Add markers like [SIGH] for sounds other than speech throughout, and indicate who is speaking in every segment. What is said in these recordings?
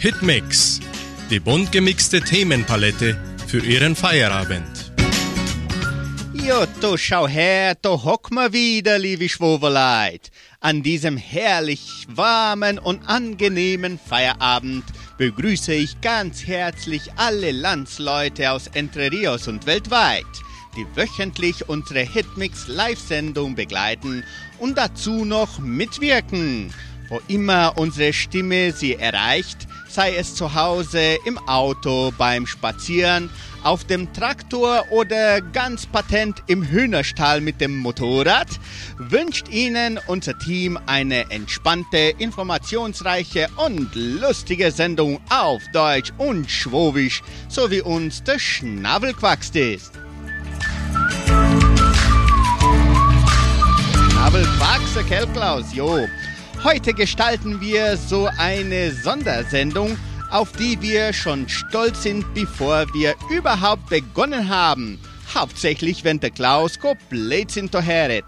Speaker 1: Hitmix, die bunt gemixte Themenpalette für Ihren Feierabend.
Speaker 2: Jo, du schau her, da hock wir wieder, liebe Schwoberleit. An diesem herrlich warmen und angenehmen Feierabend begrüße ich ganz herzlich alle Landsleute aus Entre Rios und weltweit, die wöchentlich unsere Hitmix Live-Sendung begleiten und dazu noch mitwirken. Wo immer unsere Stimme sie erreicht, sei es zu Hause, im Auto, beim Spazieren, auf dem Traktor oder ganz patent im Hühnerstall mit dem Motorrad, wünscht Ihnen unser Team eine entspannte, informationsreiche und lustige Sendung auf Deutsch und Schwobisch, so wie uns der Schnabel quackst ist. Schnabel quackst, Kelklaus, jo. Heute gestalten wir so eine Sondersendung, auf die wir schon stolz sind, bevor wir überhaupt begonnen haben. Hauptsächlich, wenn der Klaus komplett hinterherret.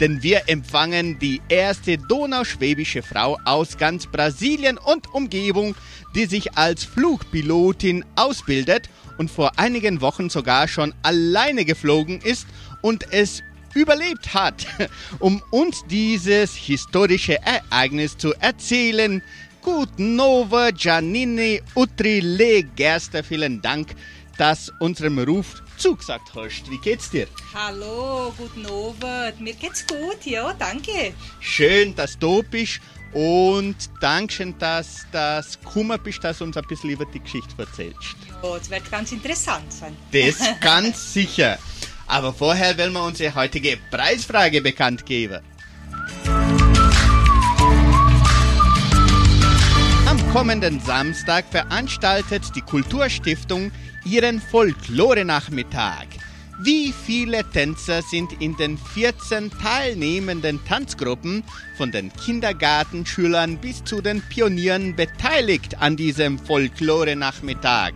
Speaker 2: Denn wir empfangen die erste donauschwäbische Frau aus ganz Brasilien und Umgebung, die sich als Flugpilotin ausbildet und vor einigen Wochen sogar schon alleine geflogen ist und es überlebt hat, [LAUGHS] um uns dieses historische Ereignis zu erzählen. Guten Nova Giannini Utrile Gerster, vielen Dank, dass unserem Ruf zugesagt hast. Wie geht's dir?
Speaker 3: Hallo, guten Abend. Mir geht's gut, ja, danke.
Speaker 2: Schön, dass du bist und Dankeschön, dass das Kummer bist, dass du uns ein bisschen über die Geschichte erzählst.
Speaker 3: Ja, das wird ganz interessant sein.
Speaker 2: Das [LAUGHS] ganz sicher. Aber vorher will wir unsere heutige Preisfrage bekannt geben. Am kommenden Samstag veranstaltet die Kulturstiftung ihren Folklore-Nachmittag. Wie viele Tänzer sind in den 14 teilnehmenden Tanzgruppen von den Kindergartenschülern bis zu den Pionieren beteiligt an diesem Folklore-Nachmittag?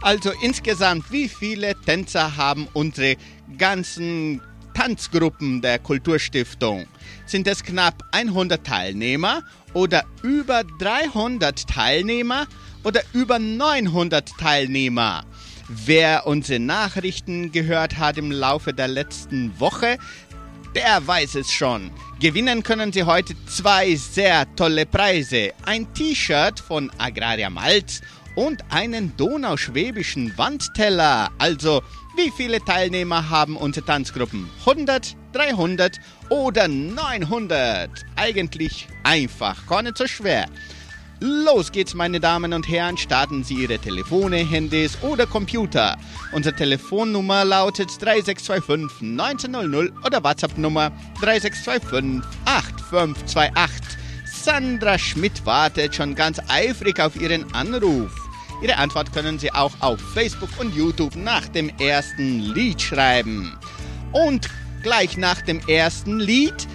Speaker 2: Also insgesamt, wie viele Tänzer haben unsere ganzen Tanzgruppen der Kulturstiftung? Sind es knapp 100 Teilnehmer oder über 300 Teilnehmer oder über 900 Teilnehmer? Wer unsere Nachrichten gehört hat im Laufe der letzten Woche, der weiß es schon. Gewinnen können Sie heute zwei sehr tolle Preise. Ein T-Shirt von Agraria Malz und einen donauschwäbischen Wandteller. Also, wie viele Teilnehmer haben unsere Tanzgruppen? 100, 300 oder 900? Eigentlich einfach, gar nicht so schwer. Los geht's, meine Damen und Herren. Starten Sie Ihre Telefone, Handys oder Computer. Unsere Telefonnummer lautet 3625 1900 oder WhatsApp-Nummer 3625 8528. Sandra Schmidt wartet schon ganz eifrig auf Ihren Anruf. Ihre Antwort können Sie auch auf Facebook und YouTube nach dem ersten Lied schreiben. Und gleich nach dem ersten Lied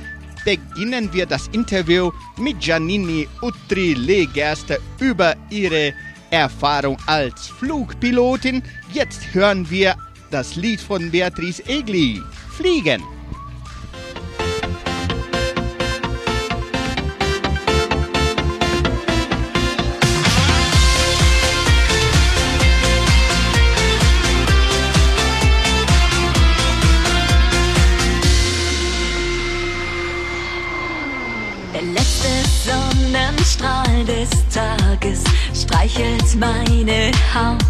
Speaker 2: beginnen wir das Interview mit Giannini Utri Legerster über ihre Erfahrung als Flugpilotin. Jetzt hören wir das Lied von Beatrice Egli, Fliegen.
Speaker 4: Meine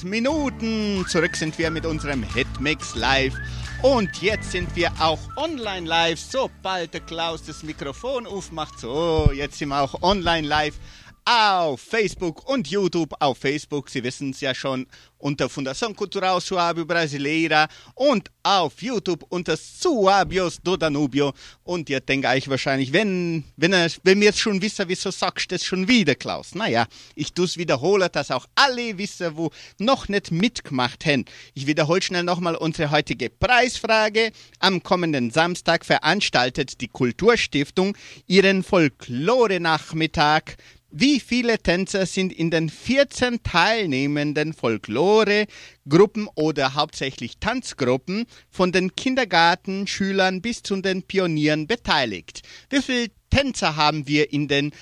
Speaker 2: 8 Minuten. Zurück sind wir mit unserem Hitmix live. Und jetzt sind wir auch online live. Sobald der Klaus das Mikrofon aufmacht, so, jetzt sind wir auch online live auf Facebook und YouTube. Auf Facebook, Sie wissen es ja schon, unter Fundação Cultural Suábio Brasileira und auf YouTube unter Suábios do Danubio. Und ihr denkt euch wahrscheinlich, wenn, wenn, er, wenn wir jetzt schon wissen, wieso sagst du das schon wieder, Klaus? Naja, ich tu's wiederhole, dass auch alle wissen, wo noch nicht mitgemacht haben. Ich wiederhole schnell nochmal unsere heutige Preisfrage. Am kommenden Samstag veranstaltet die Kulturstiftung ihren Folklore-Nachmittag wie viele Tänzer sind in den 14 teilnehmenden Folklore-Gruppen oder hauptsächlich Tanzgruppen von den Kindergartenschülern bis zu den Pionieren beteiligt? Wie viele Tänzer haben wir in den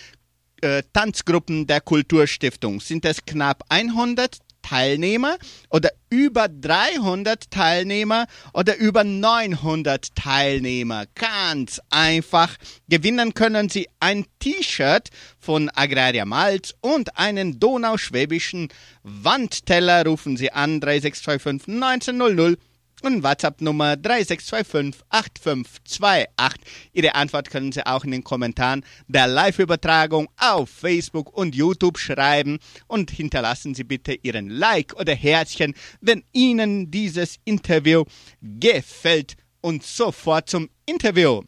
Speaker 2: äh, Tanzgruppen der Kulturstiftung? Sind es knapp 100 Teilnehmer oder über 300 Teilnehmer oder über 900 Teilnehmer. Ganz einfach. Gewinnen können Sie ein T-Shirt von Agraria Malz und einen donauschwäbischen Wandteller. Rufen Sie an 3625 1900 und WhatsApp-Nummer 36258528. Ihre Antwort können Sie auch in den Kommentaren der Live-Übertragung auf Facebook und YouTube schreiben und hinterlassen Sie bitte Ihren Like oder Herzchen, wenn Ihnen dieses Interview gefällt. Und sofort zum Interview.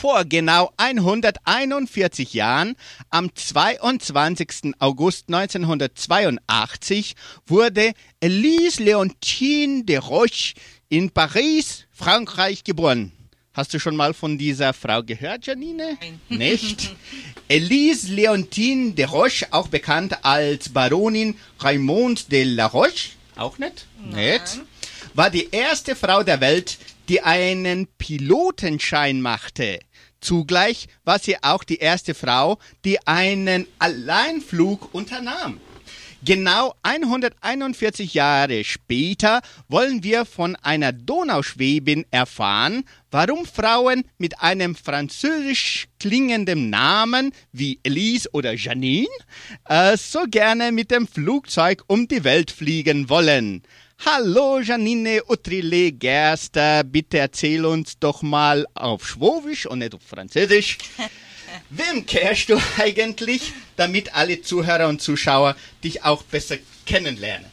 Speaker 2: Vor genau 141 Jahren, am 22. August 1982, wurde Elise Leontine de Roche in Paris, Frankreich, geboren. Hast du schon mal von dieser Frau gehört, Janine?
Speaker 3: Nein.
Speaker 2: Nicht? [LAUGHS] Elise Leontine de Roche, auch bekannt als Baronin Raymond de la Roche, auch nicht? Nicht? War die erste Frau der Welt, die einen Pilotenschein machte. Zugleich war sie auch die erste Frau, die einen Alleinflug unternahm. Genau 141 Jahre später wollen wir von einer Donauschwäbin erfahren, warum Frauen mit einem französisch klingenden Namen wie Elise oder Janine äh, so gerne mit dem Flugzeug um die Welt fliegen wollen. Hallo Janine Utrile Gerster, bitte erzähl uns doch mal auf Schwobisch und nicht auf Französisch. [LAUGHS] Wem kehrst du eigentlich, damit alle Zuhörer und Zuschauer dich auch besser kennenlernen?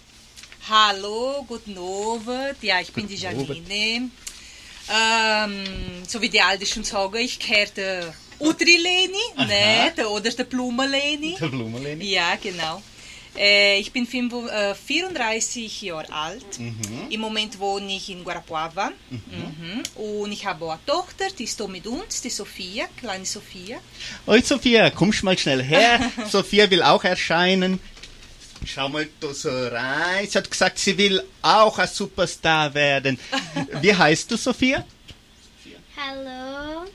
Speaker 3: Hallo, guten Abend. Ja, ich bin die Janine. Ähm, so wie die Alte schon sagen, ich kehre der Utri-Leni, ne, der, oder der Blumenleni.
Speaker 2: Der Blumenleni.
Speaker 3: Ja, genau. Äh, ich bin 5, äh, 34 Jahre alt. Im Moment wohne ich in Guarapuava. Mhm. Und ich habe eine Tochter, die ist da mit uns, die Sophia, kleine Sophia.
Speaker 2: Oi Sophia, kommst mal schnell her. [LAUGHS] Sophia will auch erscheinen. Schau mal da so rein. Sie hat gesagt, sie will auch ein Superstar werden. [LAUGHS] Wie heißt du, Sophia?
Speaker 5: Hallo.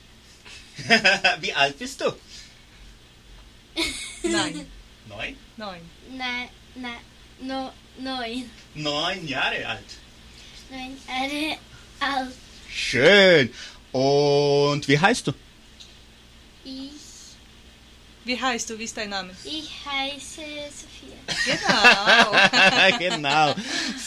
Speaker 5: [LAUGHS]
Speaker 2: Wie alt bist du?
Speaker 3: Nein,
Speaker 2: Neun.
Speaker 3: Nein.
Speaker 5: Na, no, neun.
Speaker 2: Neun Jahre alt.
Speaker 5: Neun Jahre alt.
Speaker 2: Schön. Und wie heißt du?
Speaker 5: Ich,
Speaker 3: Wie heißt du? Wie ist dein Name?
Speaker 5: ich heiße Sophia.
Speaker 3: Genau. [LAUGHS]
Speaker 2: genau.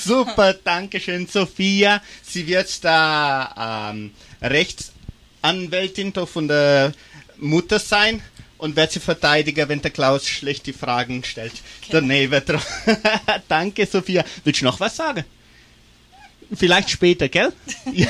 Speaker 2: Super, danke schön, Sophia. Sie wird da ähm, Rechtsanwältin von der Mutter sein und wird sie verteidigen, wenn der Klaus schlechte Fragen stellt. Daneben drauf. [LAUGHS] danke, Sophia. Willst du noch was sagen? Vielleicht später, gell? ja.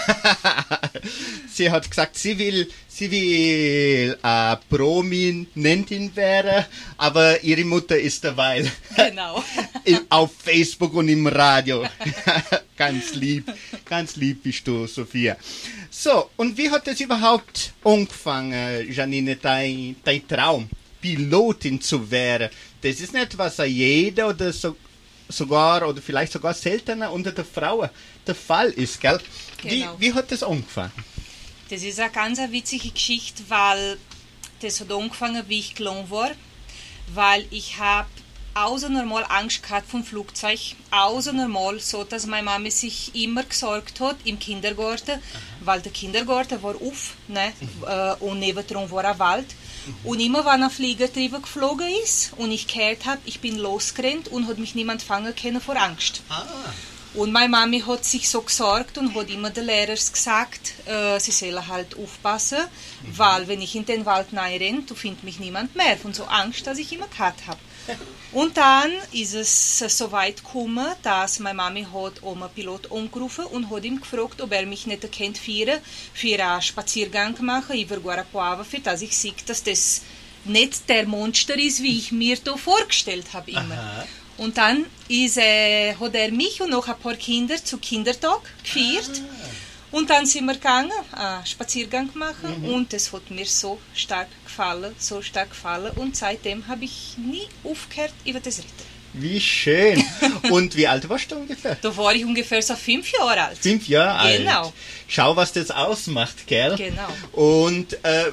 Speaker 2: Sie hat gesagt, sie will, sie will äh, Prominentin werden, aber ihre Mutter ist derweil
Speaker 3: genau. [LAUGHS]
Speaker 2: in, auf Facebook und im Radio. [LAUGHS] ganz lieb, ganz lieb bist du, Sophia. So, und wie hat es überhaupt angefangen, Janine, dein, dein Traum, Pilotin zu werden? Das ist nicht was jeder oder so, sogar oder vielleicht sogar seltener unter der Frauen der Fall ist, gell?
Speaker 3: Genau.
Speaker 2: Wie, wie hat das angefangen?
Speaker 3: Das ist eine ganz eine witzige Geschichte, weil das hat angefangen, wie ich klein war, weil ich habe außer normal Angst gehabt vom Flugzeug, außer normal so, dass meine Mama sich immer gesorgt hat im Kindergarten, weil der Kindergarten war auf ne? äh, und nebendran war ein Wald. Und immer, wenn ein Flieger drüber geflogen ist und ich gehört habe, ich bin losgerannt und hat mich niemand fangen können vor Angst. Und meine Mami hat sich so gesorgt und hat immer den Lehrern gesagt, äh, sie sollen halt aufpassen, weil wenn ich in den Wald renne, du findest mich niemand mehr. Von so Angst, dass ich immer gehabt habe. [LAUGHS] Und dann ist es so weit gekommen, dass meine Mami hat Oma Pilot angerufen und hat ihm gefragt, ob er mich nicht erkennt für, für einen Spaziergang machen über Guarapuava, für dass ich sehe, dass das nicht der Monster ist, wie ich mir da vorgestellt habe immer. Und dann ist, äh, hat er mich und noch ein paar Kinder zu Kindertag geführt. Und dann sind wir gegangen, einen Spaziergang machen und es hat mir so stark gefallen, so stark gefallen. Und seitdem habe ich nie aufgehört über das Reiten.
Speaker 2: Wie schön. Und wie alt warst du ungefähr?
Speaker 3: Da war ich ungefähr so fünf Jahre alt.
Speaker 2: Fünf Jahre alt.
Speaker 3: Genau.
Speaker 2: Schau, was das ausmacht, gell?
Speaker 3: Genau.
Speaker 2: Und äh,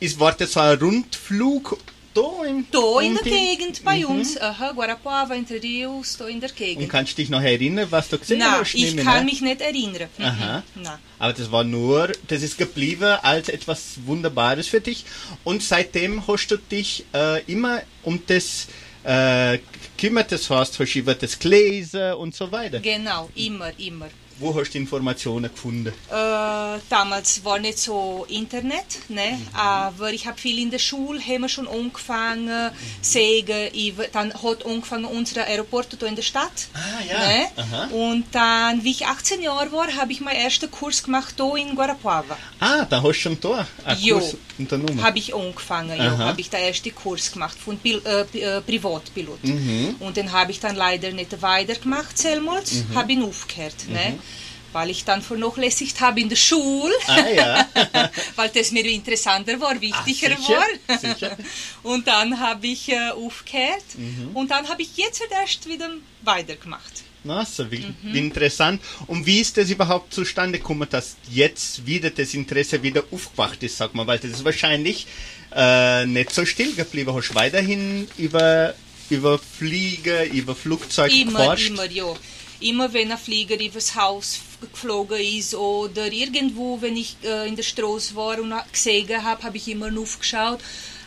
Speaker 2: ist, war das so ein Rundflug da im
Speaker 3: Da in der Gegend bei uns, aha, Guarapuava, Entre Rios, da in der
Speaker 2: Und
Speaker 3: Gegend.
Speaker 2: kannst du dich noch erinnern, was du gesehen
Speaker 3: Nein,
Speaker 2: hast?
Speaker 3: ich
Speaker 2: nehme
Speaker 3: kann
Speaker 2: an?
Speaker 3: mich nicht erinnern. Mhm.
Speaker 2: Aha.
Speaker 3: Nein.
Speaker 2: Aber das war nur, das ist geblieben als etwas Wunderbares für dich. Und seitdem hast du dich äh, immer um das äh, gekümmert, das heißt, hast über das gelesen und so weiter.
Speaker 3: Genau, immer, immer.
Speaker 2: Wo hast du Informationen gefunden?
Speaker 3: Äh, damals war nicht so Internet, ne?
Speaker 2: Mhm.
Speaker 3: aber ich habe viel in der Schule, haben wir schon angefangen, sägen, über- dann hat angefangen unser Aeroport in der Stadt.
Speaker 2: Ah, ja.
Speaker 3: Ne?
Speaker 2: Aha.
Speaker 3: Und dann, wie ich 18 Jahre war, habe ich meinen ersten Kurs gemacht hier in Guarapuava.
Speaker 2: Ah, da hast du schon da einen
Speaker 3: Jo.
Speaker 2: Kurs unternommen.
Speaker 3: Habe ich angefangen, habe ich den ersten Kurs gemacht von Pil äh, äh, Privatpilot.
Speaker 2: Mhm.
Speaker 3: Und den habe ich dann leider nicht weitergemacht, selbst, habe ihn aufgehört, ne? Weil ich dann vernachlässigt habe in der Schule,
Speaker 2: Ah, ja. [LAUGHS]
Speaker 3: weil das mir interessanter war, wichtiger
Speaker 2: Ah, sicher,
Speaker 3: war.
Speaker 2: sicher.
Speaker 3: Und dann habe ich äh, aufgehört
Speaker 2: Mhm.
Speaker 3: und dann habe ich jetzt erst wieder weitergemacht.
Speaker 2: Na, so wie,
Speaker 3: Mhm.
Speaker 2: interessant. Und wie ist das überhaupt zustande gekommen, dass jetzt wieder das Interesse wieder aufgewacht ist, sag mal, weil das ist wahrscheinlich äh, nicht so still geblieben. Hast weiterhin über, über Flieger, über Flugzeug
Speaker 3: Immer,
Speaker 2: geforscht?
Speaker 3: immer, ja. Immer wenn ein Flieger übers Haus geflogen ist oder irgendwo, wenn ich äh, in der Straße war und gesehen habe, habe ich immer aufgeschaut.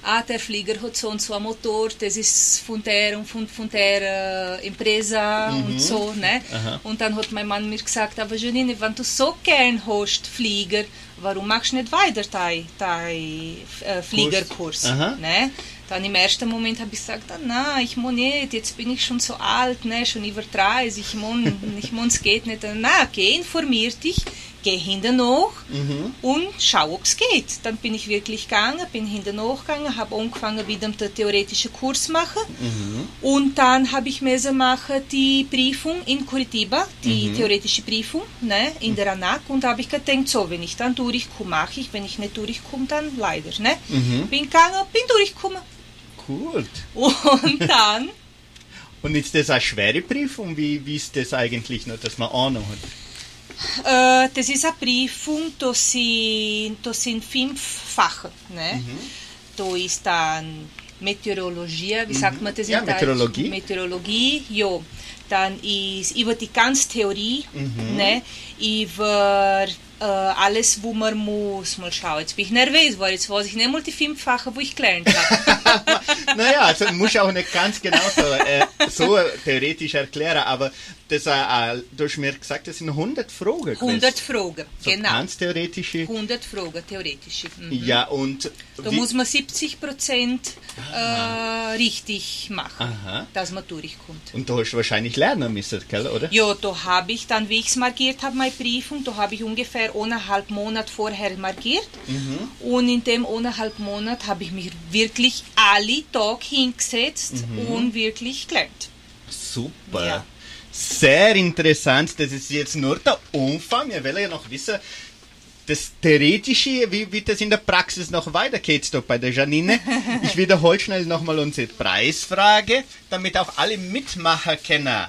Speaker 3: Ah, der Flieger hat so und so einen Motor, das ist von der und von, von der äh, Empresa und so, ne?
Speaker 2: Aha.
Speaker 3: Und dann hat mein Mann mir gesagt, aber Janine, wenn du so gern hast, Flieger, warum machst du nicht weiter dein, dein äh, Fliegerkurs? Ne? Dann im ersten Moment habe ich gesagt, ah, nein, ich muss nicht, jetzt bin ich schon so alt, ne, schon über 30, ich muss, ich muss, es geht nicht. Na, geh, informier dich, gehe hinten hoch und schau, ob es geht. Dann bin ich wirklich gegangen, bin hinten hochgegangen, habe angefangen wieder der theoretischen Kurs machen und dann habe ich machen die Prüfung in Curitiba, die theoretische Prüfung ne, in der ANAC und habe ich gedacht, so, wenn ich dann durchkomme, mache ich, wenn ich nicht durchkomme, dann leider. Ne? Bin gegangen, bin durchgekommen.
Speaker 2: Gut.
Speaker 3: Und [LAUGHS] dann
Speaker 2: Und ist das eine schwere Prüfung? Wie, wie ist das eigentlich noch, dass man Ahnung hat?
Speaker 3: Äh, das ist eine Prüfung, das sind, das sind fünf Fächer. Ne? Da ist dann Meteorologie, wie sagt man das
Speaker 2: Ja,
Speaker 3: in Deutsch?
Speaker 2: Meteorologie.
Speaker 3: Meteorologie, ja. Dann ist über die ganze Theorie, ne? über äh, alles, wo man muss. Mal schauen, jetzt bin ich nervös, weil jetzt weiß ich nicht mal die fünf Fächer, wo ich gelernt habe. [LAUGHS]
Speaker 2: naja, also muss auch nicht ganz genau so, äh, so theoretisch erklären, aber das, äh, äh, du hast mir gesagt, das sind 100 Fragen. gewesen.
Speaker 3: 100 Fragen,
Speaker 2: so
Speaker 3: genau.
Speaker 2: Ganz theoretische.
Speaker 3: 100 Fragen, theoretische. Mhm.
Speaker 2: Ja, und
Speaker 3: Da muss man 70 Prozent äh, richtig machen,
Speaker 2: Aha.
Speaker 3: dass man durchkommt.
Speaker 2: und du hast wahrscheinlich lernen müssen, gell, oder?
Speaker 3: Ja, da habe ich dann, wie ich es markiert habe, meine Prüfung, da habe ich ungefähr eineinhalb Monat vorher markiert. Und in dem eineinhalb Monat habe ich mich wirklich alle Tag hingesetzt und wirklich gelernt.
Speaker 2: Super.
Speaker 3: Ja.
Speaker 2: Sehr interessant. Das ist jetzt nur der Umfang. Wir wollen ja noch wissen, das Theoretische, wie, wie das in der Praxis noch weitergeht, da bei der Janine. [LAUGHS] Ich wiederhole schnell nochmal unsere Preisfrage, damit auch alle Mitmacher kennen.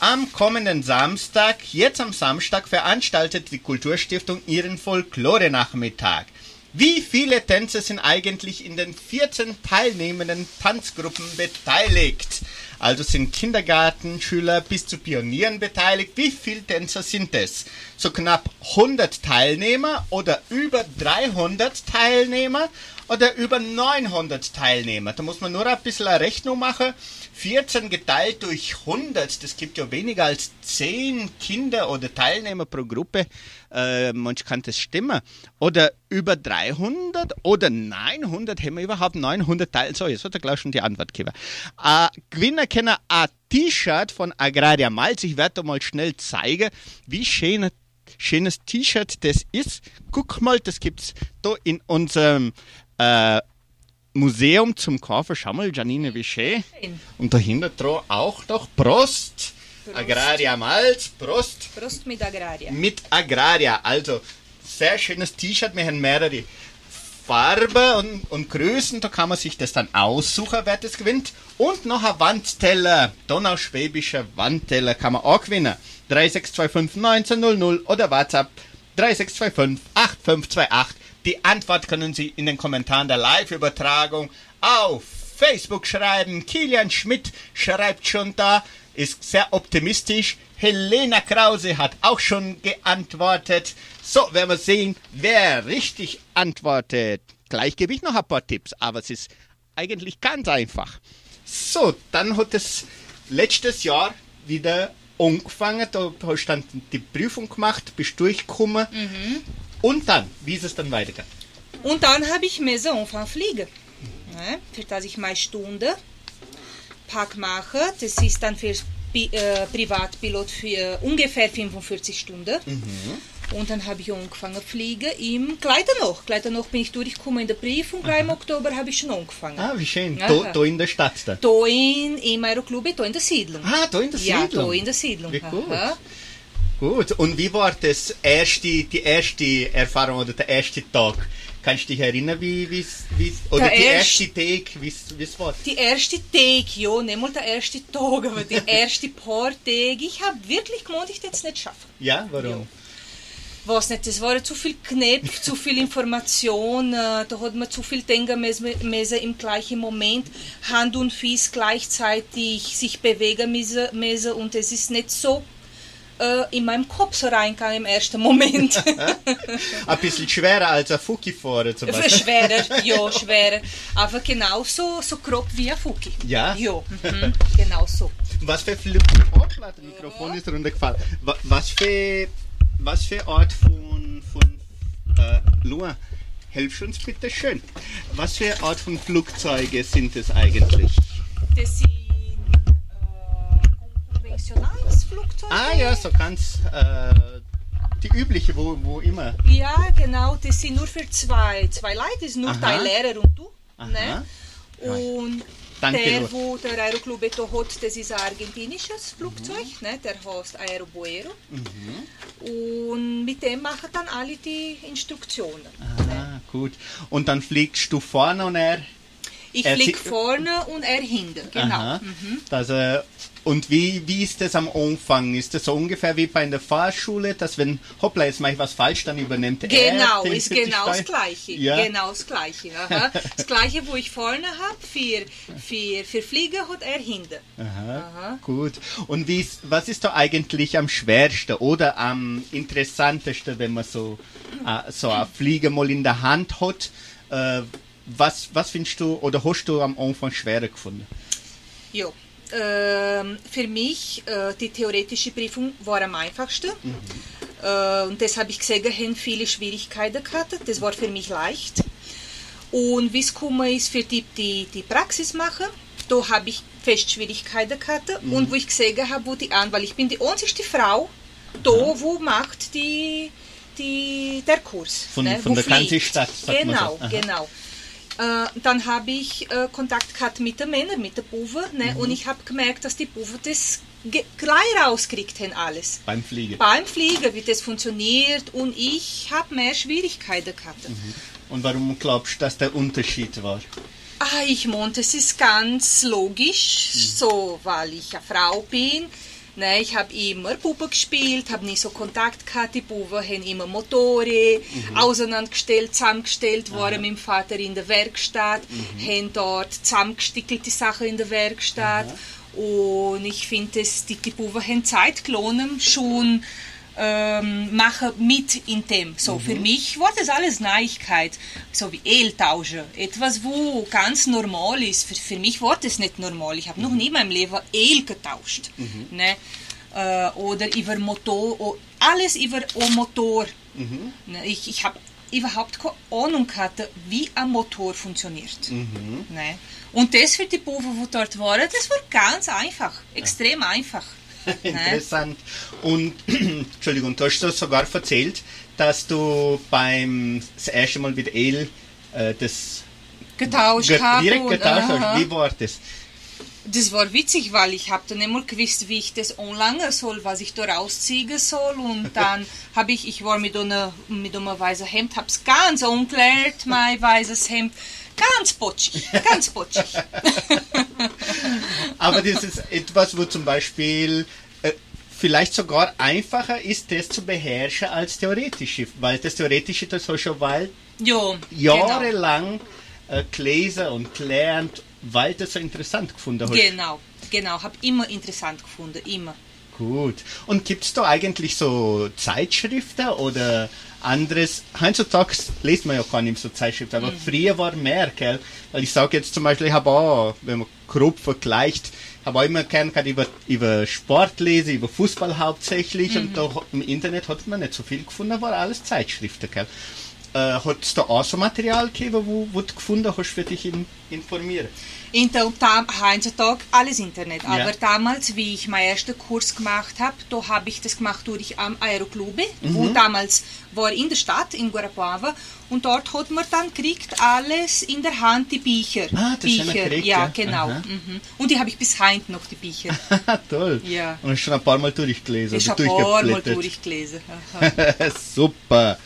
Speaker 2: Am kommenden Samstag, jetzt am Samstag, veranstaltet die Kulturstiftung ihren Folklore-Nachmittag. Wie viele Tänzer sind eigentlich in den 14 teilnehmenden Tanzgruppen beteiligt? Also sind Kindergartenschüler bis zu Pionieren beteiligt. Wie viele Tänzer sind es? So knapp 100 Teilnehmer oder über 300 Teilnehmer oder über 900 Teilnehmer? Da muss man nur ein bisschen eine Rechnung machen. 14 geteilt durch 100, das gibt ja weniger als 10 Kinder oder Teilnehmer pro Gruppe. Äh, manch kann das stimmen. Oder über 300 oder 900, haben wir überhaupt 900 Teil? So, jetzt hat er gleich schon die Antwort gegeben. Äh, Gewinner können ein T-Shirt von Agraria Malz. Ich werde da mal schnell zeigen, wie schön schönes T-Shirt das ist. Guck mal, das gibt's da in unserem äh, Museum zum Kaufen. Schau mal, Janine, wie schön. Und dahinter dran auch noch Prost. Agraria Malz, Prost
Speaker 3: Prost mit Agraria.
Speaker 2: mit Agraria. Also, sehr schönes T-Shirt. Wir haben mehrere Farben und, und Größen. Da kann man sich das dann aussuchen, wer das gewinnt. Und noch ein Wandteller. Donauschwäbischer Wandteller kann man auch gewinnen. 3625 1900 oder WhatsApp 3625 8528. Die Antwort können Sie in den Kommentaren der Live-Übertragung auf Facebook schreiben. Kilian Schmidt schreibt schon da, ist sehr optimistisch. Helena Krause hat auch schon geantwortet. So, werden wir sehen, wer richtig antwortet. Gleich gebe ich noch ein paar Tipps, aber es ist eigentlich ganz einfach. So, dann hat es letztes Jahr wieder angefangen. Da hast du dann die Prüfung gemacht, bist durchgekommen. Und dann, wie ist es dann weitergegangen?
Speaker 3: Und dann habe ich müssen anfangen fliegen. Ne? Für das ich meine Stunde Pack mache. Das ist dann für äh, Privatpilot für ungefähr 45 Stunden. Und dann habe ich angefangen fliegen im Gleiternoch. Gleiternoch bin ich durchgekommen in der Prüfung. Gleich im Oktober habe ich schon angefangen.
Speaker 2: Ah, wie schön. Da, da in der Stadt dann.
Speaker 3: Da in, im Aeroclub, da in der Siedlung.
Speaker 2: Ah, da in der
Speaker 3: ja,
Speaker 2: Siedlung.
Speaker 3: da in der Siedlung.
Speaker 2: Wie gut.
Speaker 3: Aha.
Speaker 2: Gut, und wie war das erste, die erste Erfahrung oder der erste Tag? Kannst du dich erinnern, wie, wie's, wie's, oder
Speaker 3: Der
Speaker 2: die
Speaker 3: erste-
Speaker 2: erste Tag, wie es war?
Speaker 3: Die erste Tag, ja, nicht mal der erste Tag, aber die [LAUGHS] erste paar Tage, ich habe wirklich gemeint, ich das nicht schaffen.
Speaker 2: Ja, warum?
Speaker 3: weiß nicht, das war zu viel Knepf, zu viel Information, äh, da hat man zu viel denken müssen, müssen im gleichen Moment, Hand und Fuß gleichzeitig sich bewegen müssen und es ist nicht so äh, in meinem Kopf so reingegangen im ersten Moment. [LAUGHS]
Speaker 2: Ein bisschen schwerer als ein Fuki fahren zum Beispiel.
Speaker 3: schwerer, [LAUGHS] ja, schwerer, aber genauso so grob wie ein Fuki.
Speaker 2: Ja?
Speaker 3: Ja, [LAUGHS] mhm, genau so.
Speaker 2: Was für Flip Hoppla, das Mikrofon ist runtergefallen. Wa- Was für, was für Art von, von äh, Lua, hilf uns bitte schön. Was für Art von Flugzeuge sind es eigentlich?
Speaker 3: Das sind konventionales Flugzeug.
Speaker 2: Ah ja, so ganz äh, die übliche, wo, wo immer.
Speaker 3: Ja, genau, das sind nur für zwei, zwei Leute, das sind nur
Speaker 2: Aha.
Speaker 3: dein Lehrer und du.
Speaker 2: Aha.
Speaker 3: Ne? Und
Speaker 2: Danke,
Speaker 3: der, wo der Aeroclub Beto hat, das ist ein argentinisches Flugzeug, ne? der heißt Aerobuero. Und mit dem machen dann alle die Instruktionen.
Speaker 2: Ah, gut. Und dann fliegst du vorne und er.
Speaker 3: Ich
Speaker 2: Er
Speaker 3: fliege vorne und er hinten, genau.
Speaker 2: Aha. Das, äh, und wie, wie ist das am Anfang? Ist das so ungefähr wie bei der Fahrschule, dass wenn, hoppla, jetzt mache ich was falsch, dann übernimmt er
Speaker 3: Genau, ist genau das? Gleiche.
Speaker 2: Ja.
Speaker 3: Genau das Gleiche. Aha. [LAUGHS] Das Gleiche, wo ich vorne habe, für, für, für Flieger hat er hinten.
Speaker 2: Aha,
Speaker 3: Aha.
Speaker 2: gut. Und wie ist, was ist da eigentlich am schwersten oder am interessantesten, wenn man so, äh, so ein Flieger mal in der Hand hat? Äh, was, was findest du oder hast du am Anfang schwerer gefunden?
Speaker 3: Ja. Ähm, für mich, äh, die theoretische Prüfung war am einfachsten. Äh, und das habe ich gesehen, viele Schwierigkeiten gehabt. Das war für mich leicht. Und wie es gekommen ist, für die, die, die Praxis machen, da habe ich fest Schwierigkeiten gehabt. Und wo ich gesehen habe, wo die an, weil ich bin die einzige Frau, da, wo macht die, die, der Kurs.
Speaker 2: Von-
Speaker 3: ne,
Speaker 2: von
Speaker 3: wo
Speaker 2: der ganzen. Stadt, sagt man
Speaker 3: Genau,
Speaker 2: so. Aha.
Speaker 3: genau. Äh, dann habe ich äh, Kontakt gehabt mit den Männern, mit den Buben, ne?
Speaker 2: Mhm.
Speaker 3: und ich habe gemerkt, dass die Buben das gleich rausgekriegt haben, alles.
Speaker 2: Beim Fliegen.
Speaker 3: Beim Fliegen, wie das funktioniert, und ich habe mehr Schwierigkeiten gehabt.
Speaker 2: Mhm. Und warum glaubst du, dass der Unterschied war?
Speaker 3: Ah, ich meinte, es ist ganz logisch, so, weil ich eine Frau bin. Ne, ich habe immer Puppe gespielt, habe nicht so Kontakt gehabt. Die Puppe haben immer Motore auseinandergestellt, zusammengestellt, waren mit dem Vater in der Werkstatt, haben dort zusammengestiegelte Sachen in der Werkstatt. Und ich finde, die, die Puppe haben Zeit gelohnt, schon ähm, machen mit in dem. So, für mich war das alles Neuigkeit. So wie Öl tauschen. Etwas, wo ganz normal ist. Für, für mich war das nicht normal. Ich habe noch nie in meinem Leben Öl getauscht. Ne? Äh, oder über Motor, alles über einen Motor. Ne? Ich, ich habe überhaupt keine Ahnung gehabt, wie ein Motor funktioniert. Ne? Und das für die Buben, die dort waren, das war ganz einfach. Extrem einfach. [LAUGHS] Ne?
Speaker 2: Interessant. Und, [CLEARS THROAT] Entschuldigung, du hast sogar erzählt, dass du beim das erste Mal mit El äh, das
Speaker 3: Getauscht
Speaker 2: ge
Speaker 3: habe.
Speaker 2: direkt getauscht hast. Wie war das?
Speaker 3: Das war witzig, weil ich habe dann nicht mal gewusst, wie ich das anlangen soll, was ich da rausziehen soll. Und [LAUGHS] dann habe ich, ich war mit einer, mit einem weißen Hemd, habe es ganz umgeklärt, mein weißes Hemd. Ganz potschig, ganz potschig. [LAUGHS]
Speaker 2: Aber das ist etwas, wo zum Beispiel äh, vielleicht sogar einfacher ist, das zu beherrschen als theoretische. Weil das theoretische, das hast du schon weil
Speaker 3: ja,
Speaker 2: jahrelang äh, gelesen und gelernt, weil das so interessant gefunden hast.
Speaker 3: Genau, genau, habe immer interessant gefunden, immer.
Speaker 2: Gut. Und gibt es da eigentlich so Zeitschriften oder anderes? Heutzutage liest man ja gar nicht mehr so Zeitschriften, aber früher war mehr, gell? Weil ich sage jetzt zum Beispiel, ich habe auch, wenn man grob vergleicht, habe auch immer gern gehabt über, über Sport lesen, über Fußball hauptsächlich und da im Internet hat man nicht so viel gefunden, war alles Zeitschriften, gell? Äh, hat es da auch so Material gegeben, wo, wo du gefunden hast, für dich in, informieren?
Speaker 3: Inter tam, heutzutage alles Internet.
Speaker 2: Ja.
Speaker 3: Aber damals, wie ich meinen ersten Kurs gemacht habe, da habe ich das gemacht durch am Aeroclube, wo
Speaker 2: Mhm.
Speaker 3: damals war in der Stadt, in Guarapuava. Und dort hat man dann kriegt alles in der Hand, die Bücher.
Speaker 2: Ah, das
Speaker 3: Bücher,
Speaker 2: gekriegt,
Speaker 3: ja,
Speaker 2: ja.
Speaker 3: genau. Mhm. Und die habe ich bis heute noch, die Bücher. [LAUGHS]
Speaker 2: Toll.
Speaker 3: Ja.
Speaker 2: Und schon ein paar Mal durchgelesen
Speaker 3: Ich
Speaker 2: oder
Speaker 3: habe ein paar Mal durchgelesen. [LAUGHS]
Speaker 2: Super.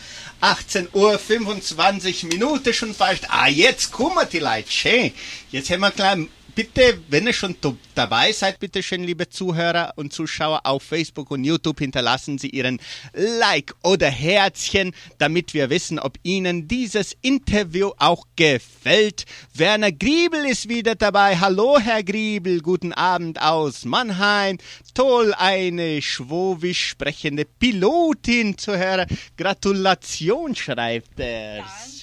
Speaker 2: 18 Uhr 25 Minuten schon fast. Ah, jetzt kommen die Leute. Schön. Jetzt haben wir gleich. Bitte, wenn ihr schon da- dabei seid, bitte schön, liebe Zuhörer und Zuschauer auf Facebook und YouTube, hinterlassen Sie Ihren Like oder Herzchen, damit wir wissen, ob Ihnen dieses Interview auch gefällt. Werner Griebel ist wieder dabei. Hallo, Herr Griebel. Guten Abend aus Mannheim. Toll, eine schwowisch sprechende Pilotin zu hören. Gratulation, schreibt er.
Speaker 3: Danke.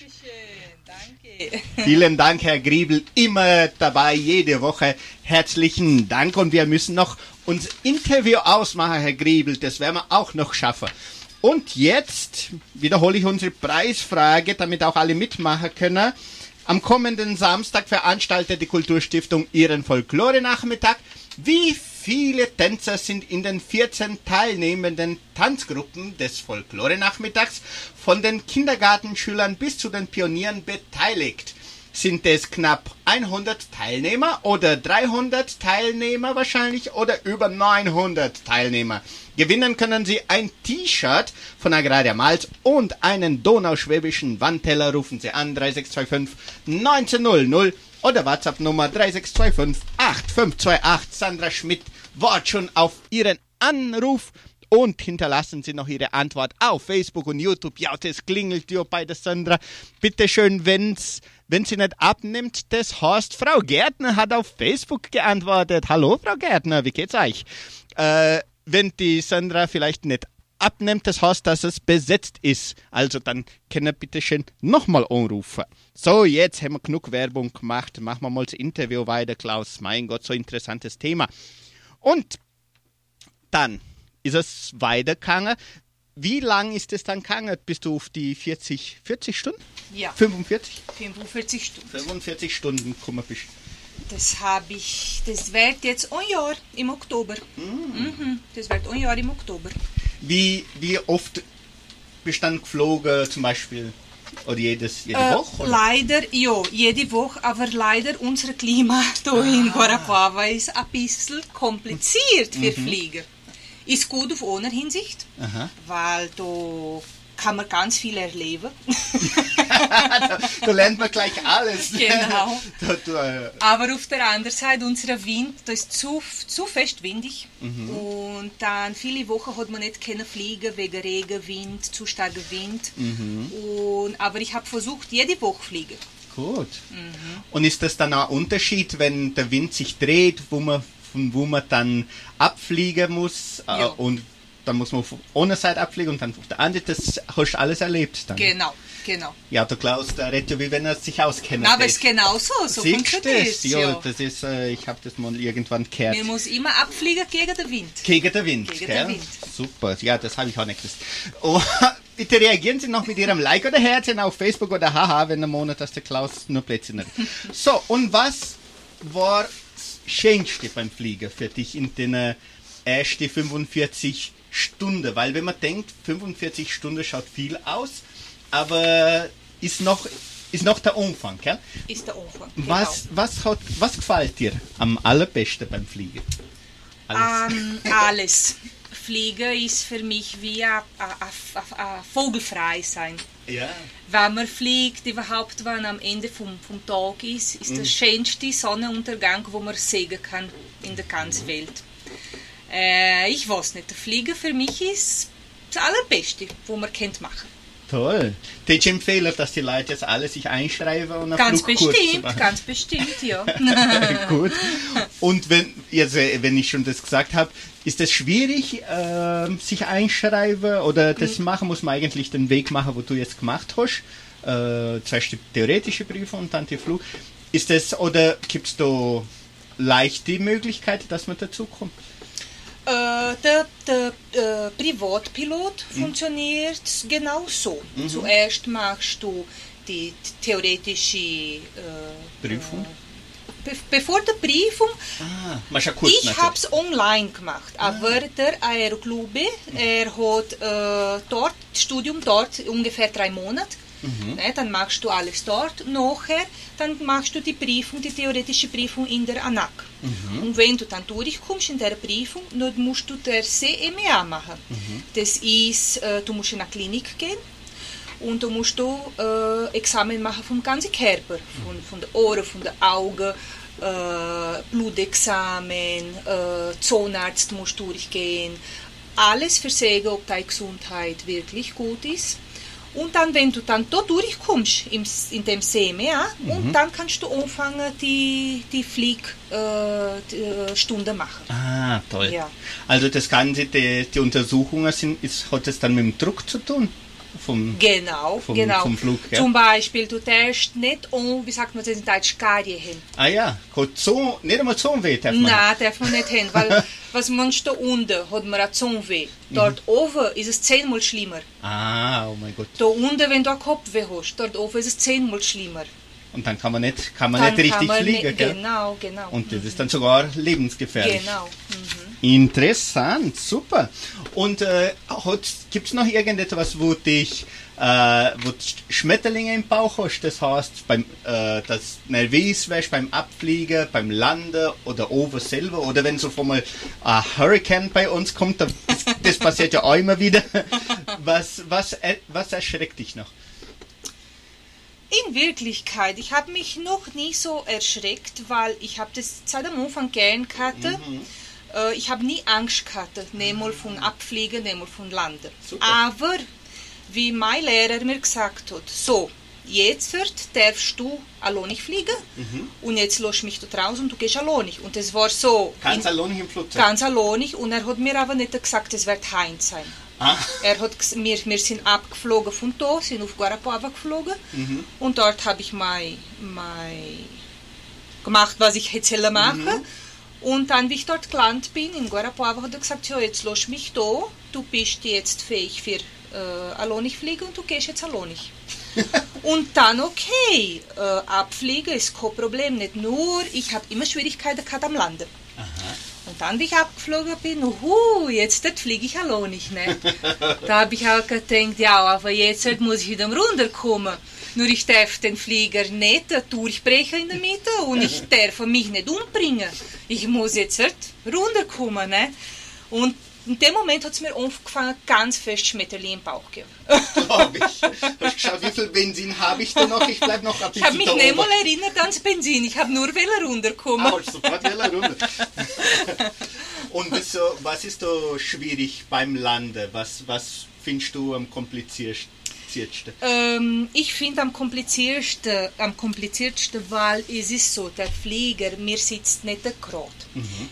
Speaker 3: [LAUGHS]
Speaker 2: Vielen Dank, Herr Griebel, immer dabei, jede Woche. Herzlichen Dank und wir müssen noch unser Interview ausmachen, Herr Griebel, das werden wir auch noch schaffen. Und jetzt wiederhole ich unsere Preisfrage, damit auch alle mitmachen können. Am kommenden Samstag veranstaltet die Kulturstiftung ihren Folklore-Nachmittag. Wie viele Tänzer sind in den 14 teilnehmenden Tanzgruppen des Folklore-Nachmittags von den Kindergartenschülern bis zu den Pionieren beteiligt. Sind es knapp 100 Teilnehmer oder 300 Teilnehmer wahrscheinlich oder über 900 Teilnehmer? Gewinnen können Sie ein T-Shirt von Agraria Malz und einen donauschwäbischen Wandteller. Rufen Sie an 3625 1900 oder WhatsApp Nummer 3625 8528. Sandra Schmidt wart schon auf Ihren Anruf und hinterlassen Sie noch Ihre Antwort auf Facebook und YouTube. Ja, das klingelt ja bei der Sandra. Bitte schön, wenn's, wenn sie nicht abnimmt, das heißt, Frau Gärtner hat auf Facebook geantwortet. Hallo, Frau Gärtner, wie geht's euch? Äh, wenn die Sandra vielleicht nicht abnimmt, das heißt, dass es besetzt ist. Also dann können wir bitte schön nochmal anrufen. So, jetzt haben wir genug Werbung gemacht. Machen wir mal das Interview weiter, Klaus. Mein Gott, so interessantes Thema. Und dann ist es weitergegangen. Wie lang ist es dann gegangen? Bist du auf die 40, 40 Stunden?
Speaker 3: Ja,
Speaker 2: 45?
Speaker 3: 45 Stunden.
Speaker 2: 45 Stunden gekommen bist.
Speaker 3: Das habe ich, das wird jetzt ein Jahr im Oktober. Mhm, das wird ein Jahr im Oktober.
Speaker 2: Wie, wie oft bist du dann geflogen, zum Beispiel? Oder jedes, jede
Speaker 3: Äh,
Speaker 2: Woche? Oder?
Speaker 3: leider, ja, jede Woche, aber leider unser Klima [LAUGHS] hier
Speaker 2: Ah.
Speaker 3: in Guarapuava ist ein bisschen kompliziert für
Speaker 2: Mhm.
Speaker 3: Fliegen. Ist gut auf einer Hinsicht,
Speaker 2: Aha.
Speaker 3: weil da kann man ganz viel erleben. [LAUGHS]
Speaker 2: da lernt man gleich alles.
Speaker 3: Genau.
Speaker 2: da, du, äh,
Speaker 3: Aber auf der anderen Seite, unser Wind, da ist zu, zu fest windig.
Speaker 2: Mhm.
Speaker 3: Und dann viele Wochen hat man nicht können fliegen wegen Regen, Wind, zu starker Wind.
Speaker 2: Mhm.
Speaker 3: Und, aber ich habe versucht, jede Woche fliegen.
Speaker 2: gut.
Speaker 3: Mhm.
Speaker 2: Und ist das dann auch ein Unterschied, wenn der Wind sich dreht, wo man, von wo man dann abfliegen muss? Äh, und dann muss man einer Seite abfliegen und dann auf der anderen. Das hast du alles erlebt dann.
Speaker 3: Genau, genau.
Speaker 2: Ja, der Klaus, der redet ja, wie wenn er sich auskennt.
Speaker 3: Aber es ist genau so, so funktioniert
Speaker 2: das?
Speaker 3: es.
Speaker 2: Ja,
Speaker 3: Ja.
Speaker 2: das ist, äh, ich habe das mal irgendwann gehört.
Speaker 3: Man muss immer abfliegen gegen den Wind.
Speaker 2: Gegen den Wind,
Speaker 3: Gegen
Speaker 2: gell?
Speaker 3: den Wind.
Speaker 2: Super, ja, das habe ich auch nicht gewusst. Oh, [LAUGHS] bitte reagieren Sie noch mit Ihrem Like oder Herzchen auf Facebook oder Haha, wenn der Monat, dass der Klaus nur Plätzchen hat. [LAUGHS] So, und was war das Schönste beim Fliegen für dich in den äh, ersten 45 Stunden? Weil wenn man denkt, 45 Stunden schaut viel aus, aber ist noch, ist noch der Umfang, gell?
Speaker 3: Ist der Anfang.
Speaker 2: Was, was, hat, was gefällt dir am allerbesten beim Fliegen? Alles.
Speaker 3: Ähm, [LAUGHS] alles. Fliegen ist für mich wie ein, Vogelfrei sein.
Speaker 2: ja.
Speaker 3: Wenn man fliegt, überhaupt wenn am Ende vom, vom Tag ist, ist der schönste Sonnenuntergang, wo man sehen kann in der ganzen Welt. Äh, ich weiß nicht, der Fliegen für mich ist das Allerbeste, wo man kennt machen.
Speaker 2: Toll. Tätst du empfehlen, dass die Leute jetzt alle sich einschreiben und
Speaker 3: Ganz
Speaker 2: Flugkurs
Speaker 3: bestimmt,
Speaker 2: machen?
Speaker 3: ganz bestimmt, ja. [LAUGHS]
Speaker 2: Gut. Und wenn, jetzt, äh, wenn ich schon das gesagt habe, ist es schwierig, ähm, sich einschreiben oder das
Speaker 3: Mhm.
Speaker 2: machen? Muss man eigentlich den Weg machen, wo du jetzt gemacht hast? Äh, zuerst die theoretische Prüfung und dann die Flug. Ist das, oder gibt es da leicht die Möglichkeit, dass man dazukommt?
Speaker 3: Äh, der der äh, Privatpilot funktioniert genau so. Zuerst machst du die theoretische äh,
Speaker 2: Prüfung?
Speaker 3: Äh, be bevor der Prüfung,
Speaker 2: Ah,
Speaker 3: ich habe es online gemacht, aber der Aeroclube, er hat äh, dort, Studium dort ungefähr drei Monate. Ne, dann machst du alles dort. Nachher, dann machst du die Prüfung, die theoretische Prüfung in der ANAC. Und wenn du dann durchkommst in der Prüfung, dann musst du der CMA machen. Das ist, äh, du musst in eine Klinik gehen und du musst du äh, Examen machen vom ganzen Körper, von, von den Ohren, von den Augen, äh, Blutexamen, äh, Zahnarzt musst du durchgehen. Alles für sehen, ob deine Gesundheit wirklich gut ist. Und dann, wenn du dann da durchkommst im, in dem CMA, und dann kannst du anfangen, die, die Fliegstunde äh, machen.
Speaker 2: Ah, toll.
Speaker 3: Ja.
Speaker 2: Also das Ganze, die, die Untersuchungen sind, ist, hat das dann mit dem Druck zu tun? Vom,
Speaker 3: Genau,
Speaker 2: Vom-
Speaker 3: genau.
Speaker 2: vom Flug, ja.
Speaker 3: Zum Beispiel, du darfst nicht an, wie sagt man das in Deutsch, Karrieren.
Speaker 2: ah ja, so, nicht einmal so weh darf man.
Speaker 3: Nein, darf man nicht hin, weil [LAUGHS] was meinst du unten hat man ein Zahnweh. Dort oben ist es zehnmal schlimmer.
Speaker 2: Ah, oh mein Gott.
Speaker 3: Da unten, wenn du einen Kopfweh hast, dort oben ist es zehnmal schlimmer.
Speaker 2: Und dann kann man nicht, kann man
Speaker 3: Dann
Speaker 2: nicht richtig
Speaker 3: man
Speaker 2: fliegen,
Speaker 3: nicht-? Genau, genau.
Speaker 2: Und das ist dann sogar lebensgefährlich.
Speaker 3: Genau. Mhm.
Speaker 2: Interessant, super. Und äh, gibt es noch irgendetwas, wo dich, äh, wo du Schmetterlinge im Bauch hast? Das heißt, beim, äh, das nervös wärst beim Abfliegen, beim Landen oder oben selber oder wenn so von mal ein Hurricane bei uns kommt, das, das passiert ja auch immer wieder. [LAUGHS] Was, was, was erschreckt dich noch?
Speaker 3: In Wirklichkeit, ich habe mich noch nie so erschreckt, weil ich habe das seit am Anfang gern gehabt.
Speaker 2: Mhm.
Speaker 3: Äh, ich habe nie Angst gehabt, nicht mal von Abfliegen, nicht mal von Landen.
Speaker 2: Super.
Speaker 3: Aber wie mein Lehrer mir gesagt hat, so, jetzt wird, darfst du alleine fliegen
Speaker 2: Mhm.
Speaker 3: und jetzt lass mich da raus und du gehst alleine. Und das war so
Speaker 2: Ganz
Speaker 3: in,
Speaker 2: allein im Flugzeug?
Speaker 3: ganz alleine und er hat mir aber nicht gesagt, es wird Heinz sein.
Speaker 2: Ah,
Speaker 3: Er hat, wir, wir sind abgeflogen von da, sind auf Guarapuava geflogen
Speaker 2: mhm.
Speaker 3: und dort habe ich mein, mein gemacht, was ich hätte machen.
Speaker 2: Mhm.
Speaker 3: Und dann, wie ich dort gelandet bin, in Guarapuava, hat er gesagt, ja, jetzt lass mich da, du bist jetzt fähig für äh, alleine fliegen und du gehst jetzt alleine. [LAUGHS] und dann, okay, äh, abfliegen ist kein Problem, nicht nur, ich habe immer Schwierigkeiten gehabt am Landen. Und dann, wie ich abgeflogen bin, uhu, jetzt fliege ich alleine nicht. [LAUGHS] da habe ich auch gedacht, ja, aber jetzt muss ich wieder runterkommen. Nur ich darf den Flieger nicht durchbrechen in der Mitte und ich [LAUGHS] darf mich nicht umbringen. Ich muss jetzt halt runterkommen. Ne? Und in dem Moment hat es mir angefangen, ganz fest Schmetterling im Bauch zu geben.
Speaker 2: Glaub [LAUGHS] ich. [LAUGHS] Hast geschaut, wie viel Benzin habe ich da noch? Ich bleib noch ein
Speaker 3: Ich
Speaker 2: bisschen
Speaker 3: habe mich
Speaker 2: da
Speaker 3: nicht mal erinnert ans Benzin, ich habe nur wollen runterkommen.
Speaker 2: Ah, sofort wieder runter. Und was, so, was ist da schwierig beim Landen? Was, was findest du am kompliziertsten?
Speaker 3: Ähm, ich finde am kompliziertsten, am kompliziertsten, weil es ist so, der Flieger, mir sitzt nicht gerade,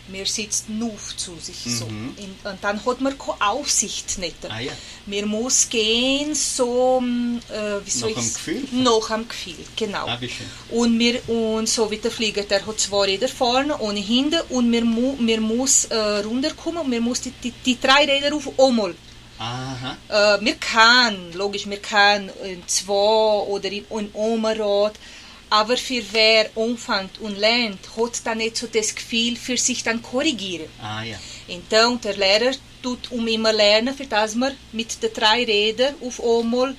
Speaker 3: mir sitzt nur zu sich so. In, und dann hat man keine Aufsicht nicht.
Speaker 2: Ah ja.
Speaker 3: Mir muss gehen so, äh, wie soll ich's-
Speaker 2: Gefühl?
Speaker 3: Nach am Gefühl, genau.
Speaker 2: Ah.
Speaker 3: Und, mir, und so wie der Flieger, der hat zwei Räder vorne und hinten und mir, mu, mir muss äh, runterkommen und mir muss die, die, die drei Räder auf einmal
Speaker 2: Aha.
Speaker 3: äh, wir kann, logisch, wir kann in zwei oder in in Omerrad, aber für wer anfängt und lernt, hat dann nicht so das Gefühl für sich dann korrigieren.
Speaker 2: Ah ja.
Speaker 3: Então, der Lehrer tut um immer lernen, für das man mit den drei Rädern auf einmal